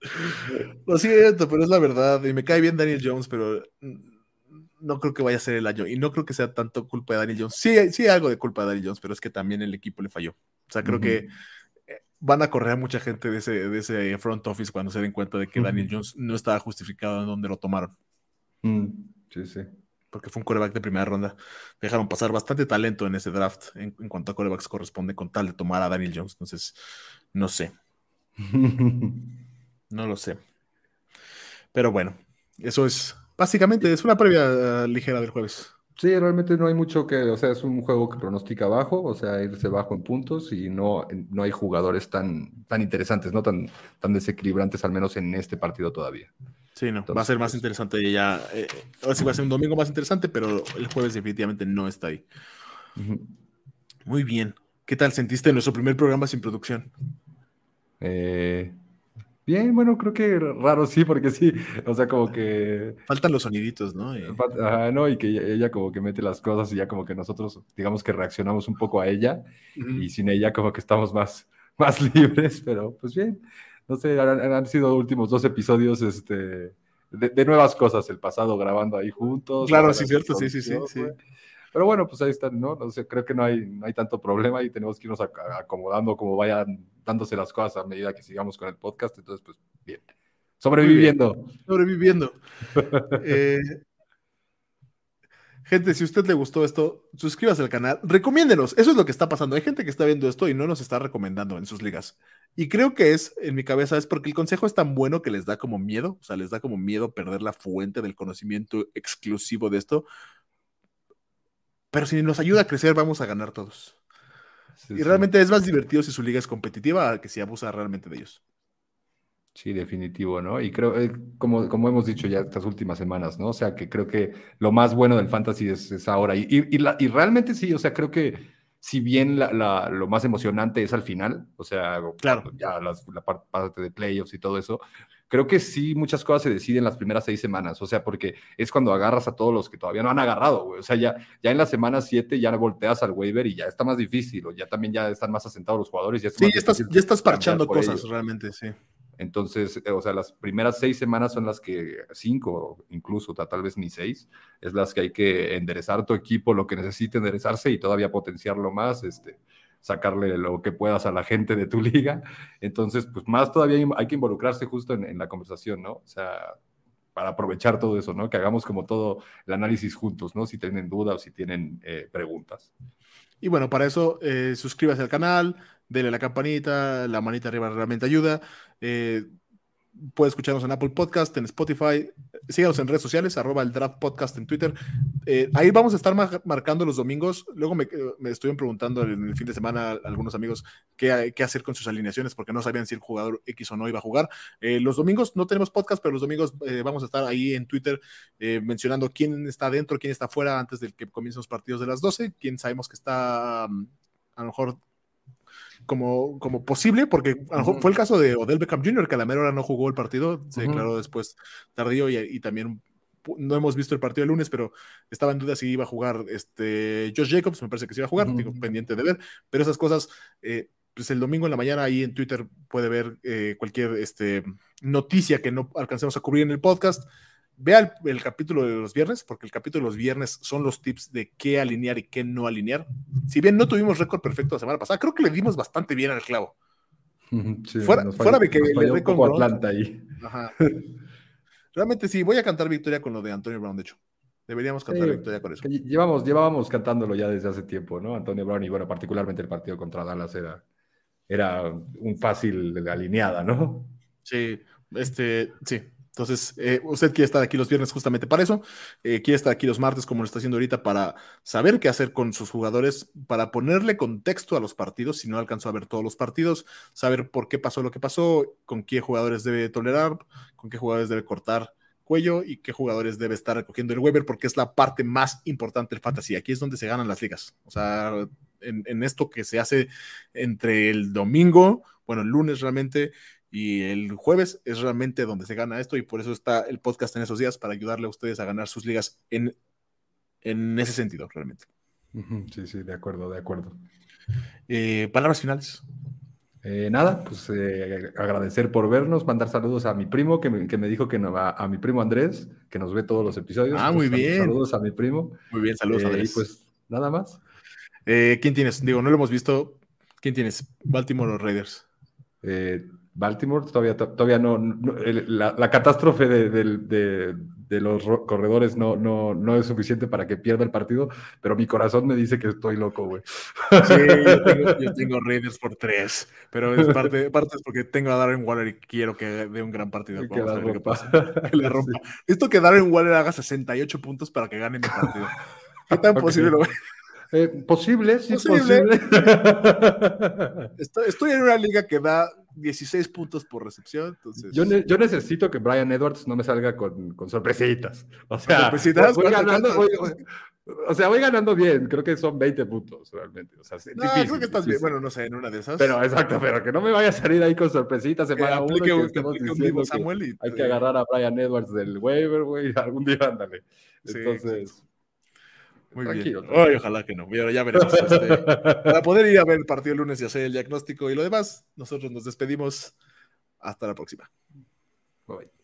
(laughs) Lo siento, pero es la verdad. Y me cae bien Daniel Jones, pero no creo que vaya a ser el año. Y no creo que sea tanto culpa de Daniel Jones. Sí, sí algo de culpa de Daniel Jones, pero es que también el equipo le falló. O sea, creo que eh, van a correr a mucha gente de ese, de ese front office cuando se den cuenta de que Daniel Jones no estaba justificado en donde lo tomaron. Mm, sí, sí. Porque fue un coreback de primera ronda. Dejaron pasar bastante talento en ese draft en, en cuanto a corebacks corresponde con tal de tomar a Daniel Jones. Entonces, no sé. (laughs) No lo sé. Pero bueno, eso es básicamente es una previa eh, ligera del jueves. Sí, realmente no hay mucho que, o sea, es un juego que pronostica bajo, o sea, irse bajo en puntos y no, no hay jugadores tan, tan interesantes, no tan, tan desequilibrantes, al menos en este partido todavía. Sí, no, va a ser más interesante ya. Eh, ahora sí va a ser un domingo más interesante, pero el jueves definitivamente no está ahí. Muy bien. ¿Qué tal sentiste nuestro primer programa sin producción? Eh, Bien, bueno, creo que raro sí, porque sí, o sea, como que... Faltan los soniditos, ¿no? Y... Ajá, no, y que ella, como que mete las cosas y ya como que nosotros, digamos que reaccionamos un poco a ella y sin ella como que estamos más, (laughs) más libres, pero pues bien, no sé, han, sido últimos dos episodios, este, de, nuevas cosas, el pasado grabando ahí juntos. Claro, sí, cierto, sí, sí, sí, sí. Pero bueno, pues ahí están, ¿no? O sea, creo que no hay, no hay tanto problema y tenemos que irnos acomodando como vayan dándose las cosas a medida que sigamos con el podcast. Entonces, pues bien. Sobreviviendo. Sobreviviendo. (laughs) Eh, Gente, si a usted le gustó esto, suscríbase al canal, recomiéndenos. Eso es lo que está pasando. Hay gente que está viendo esto y no nos está recomendando en sus ligas. Y creo que es, en mi cabeza, es porque el consejo es tan bueno que les da como miedo, o sea, les da como miedo perder la fuente del conocimiento exclusivo de esto. Pero si nos ayuda a crecer, vamos a ganar todos. Y realmente es más divertido si su liga es competitiva que si abusa realmente de ellos. Sí, definitivo, ¿no? Y creo, eh, como, como hemos dicho ya estas últimas semanas, ¿no? O sea, que creo que lo más bueno del fantasy es, ahora. Y, y, realmente sí, o sea, creo que si bien la, lo más emocionante es al final, o sea, claro. ya la parte de playoffs y todo eso, creo que sí muchas cosas se deciden las primeras seis semanas, o sea, porque es cuando agarras a todos los que todavía no han agarrado, güey. O sea, ya, ya en la semana siete ya volteas al waiver y ya está más difícil, o ya también ya están más asentados los jugadores. Ya sí, ya estás, ya estás parchando cosas, realmente, sí. Entonces, eh, o sea, las primeras seis semanas son las que, cinco incluso, tal vez ni seis, es las que hay que enderezar tu equipo, lo que necesite enderezarse y todavía potenciarlo más, este, sacarle lo que puedas a la gente de tu (laughs) liga. Entonces, pues más todavía hay que involucrarse justo en, la conversación, ¿no? O sea, para aprovechar todo eso, ¿no? Que hagamos como todo el análisis juntos, ¿no? Si tienen dudas o si tienen eh, preguntas. Y bueno, para eso eh, suscríbase al canal, denle la campanita, la manita arriba realmente ayuda. Eh, puede escucharnos en Apple Podcast, en Spotify. Síganos en redes sociales, arroba el Draft Podcast en Twitter. Eh, ahí vamos a estar marcando los domingos. Luego me, me, estuvieron preguntando en el fin de semana algunos amigos qué, hacer con sus alineaciones porque no sabían si el jugador X o no iba a jugar. Eh, los domingos no tenemos podcast, pero los domingos vamos a estar ahí en Twitter mencionando quién está dentro, quién está fuera antes de que comiencen los partidos de las 12, quién sabemos que está mm, a lo mejor como, como posible, porque fue el caso de Odell Beckham Jr., que a la mera hora no jugó el partido, se declaró después tardío y, también no hemos visto el partido el lunes, pero estaba en duda si iba a jugar este Josh Jacobs, me parece que sí iba a jugar, digo, pendiente de ver, pero esas cosas, eh, pues el domingo en la mañana ahí en Twitter puede ver eh, cualquier este, noticia que no alcancemos a cubrir en el podcast. Vea el, capítulo de los viernes, porque el capítulo de los viernes son los tips de qué alinear y qué no alinear. Si bien no tuvimos récord perfecto la semana pasada, creo que le dimos bastante bien al clavo. (laughs) fuera, de que le Atlanta ahí. Realmente sí, voy a cantar victoria con lo de Antonio Brown, de hecho. Deberíamos cantar victoria con eso. Llevamos, llevábamos cantándolo ya desde hace tiempo, ¿no? Antonio Brown y bueno, particularmente el partido contra Dallas era, era un fácil alineada, ¿no? Sí, este, sí, entonces, eh, usted quiere estar aquí los viernes justamente para eso, eh, quiere estar aquí los martes como lo está haciendo ahorita para saber qué hacer con sus jugadores, para ponerle contexto a los partidos, si no alcanzó a ver todos los partidos, saber por qué pasó lo que pasó, con qué jugadores debe tolerar, con qué jugadores debe cortar cuello y qué jugadores debe estar recogiendo el Weber, porque es la parte más importante del fantasy. Aquí es donde se ganan las ligas. O sea, en, en esto que se hace entre el domingo, bueno, el lunes realmente, y el jueves es realmente donde se gana esto y por eso está el podcast en esos días para ayudarle a ustedes a ganar sus ligas en, en ese sentido, realmente. Sí, sí, de acuerdo, de acuerdo. Eh, palabras finales. Eh, nada, pues eh, agradecer por vernos, mandar saludos a mi primo que me, que me dijo que no, a, a, mi primo Andrés, que nos ve todos los episodios. Ah, muy bien. Saludos a mi primo. Muy bien, saludos a Andrés. Y pues nada más. ¿Quién tienes? Digo, no lo hemos visto. ¿Quién tienes? Baltimore o Raiders. Baltimore todavía, todavía no, la, catástrofe de, los corredores no, no, no es suficiente para que pierda el partido, pero mi corazón me dice que estoy loco, güey. Sí, yo tengo, (laughs) Raiders por tres, pero es parte, parte es porque tengo a Darren Waller y quiero que dé un gran partido. Vamos a ver qué pasa. Que le rompa. (laughs) Esto que Darren Waller haga 68 puntos para que gane mi partido. ¿Qué tan (laughs) posible lo eh, posible, sí, posible. estoy, en una liga que da 16 puntos por recepción. Entonces... Yo, yo necesito que Brian Edwards no me salga con, con sorpresitas. O sea, Voy ganando, o sea, voy ganando bien. Creo que son 20 puntos realmente. O sea, no, difícil, creo que estás bien. Bueno, no sé, en una de esas. Pero exacto, pero que no me vaya a salir ahí con sorpresitas. Semana uno que, estemos diciendo que hay que agarrar a Brian Edwards del waiver, güey. (laughs) Algún día ándale. Entonces. Muy Tranquilo. bien. Ay, ojalá que no. Ya veremos. Este, (laughs) para poder ir a ver el partido el lunes y hacer el diagnóstico y lo demás, nosotros nos despedimos. Hasta la próxima. Bye.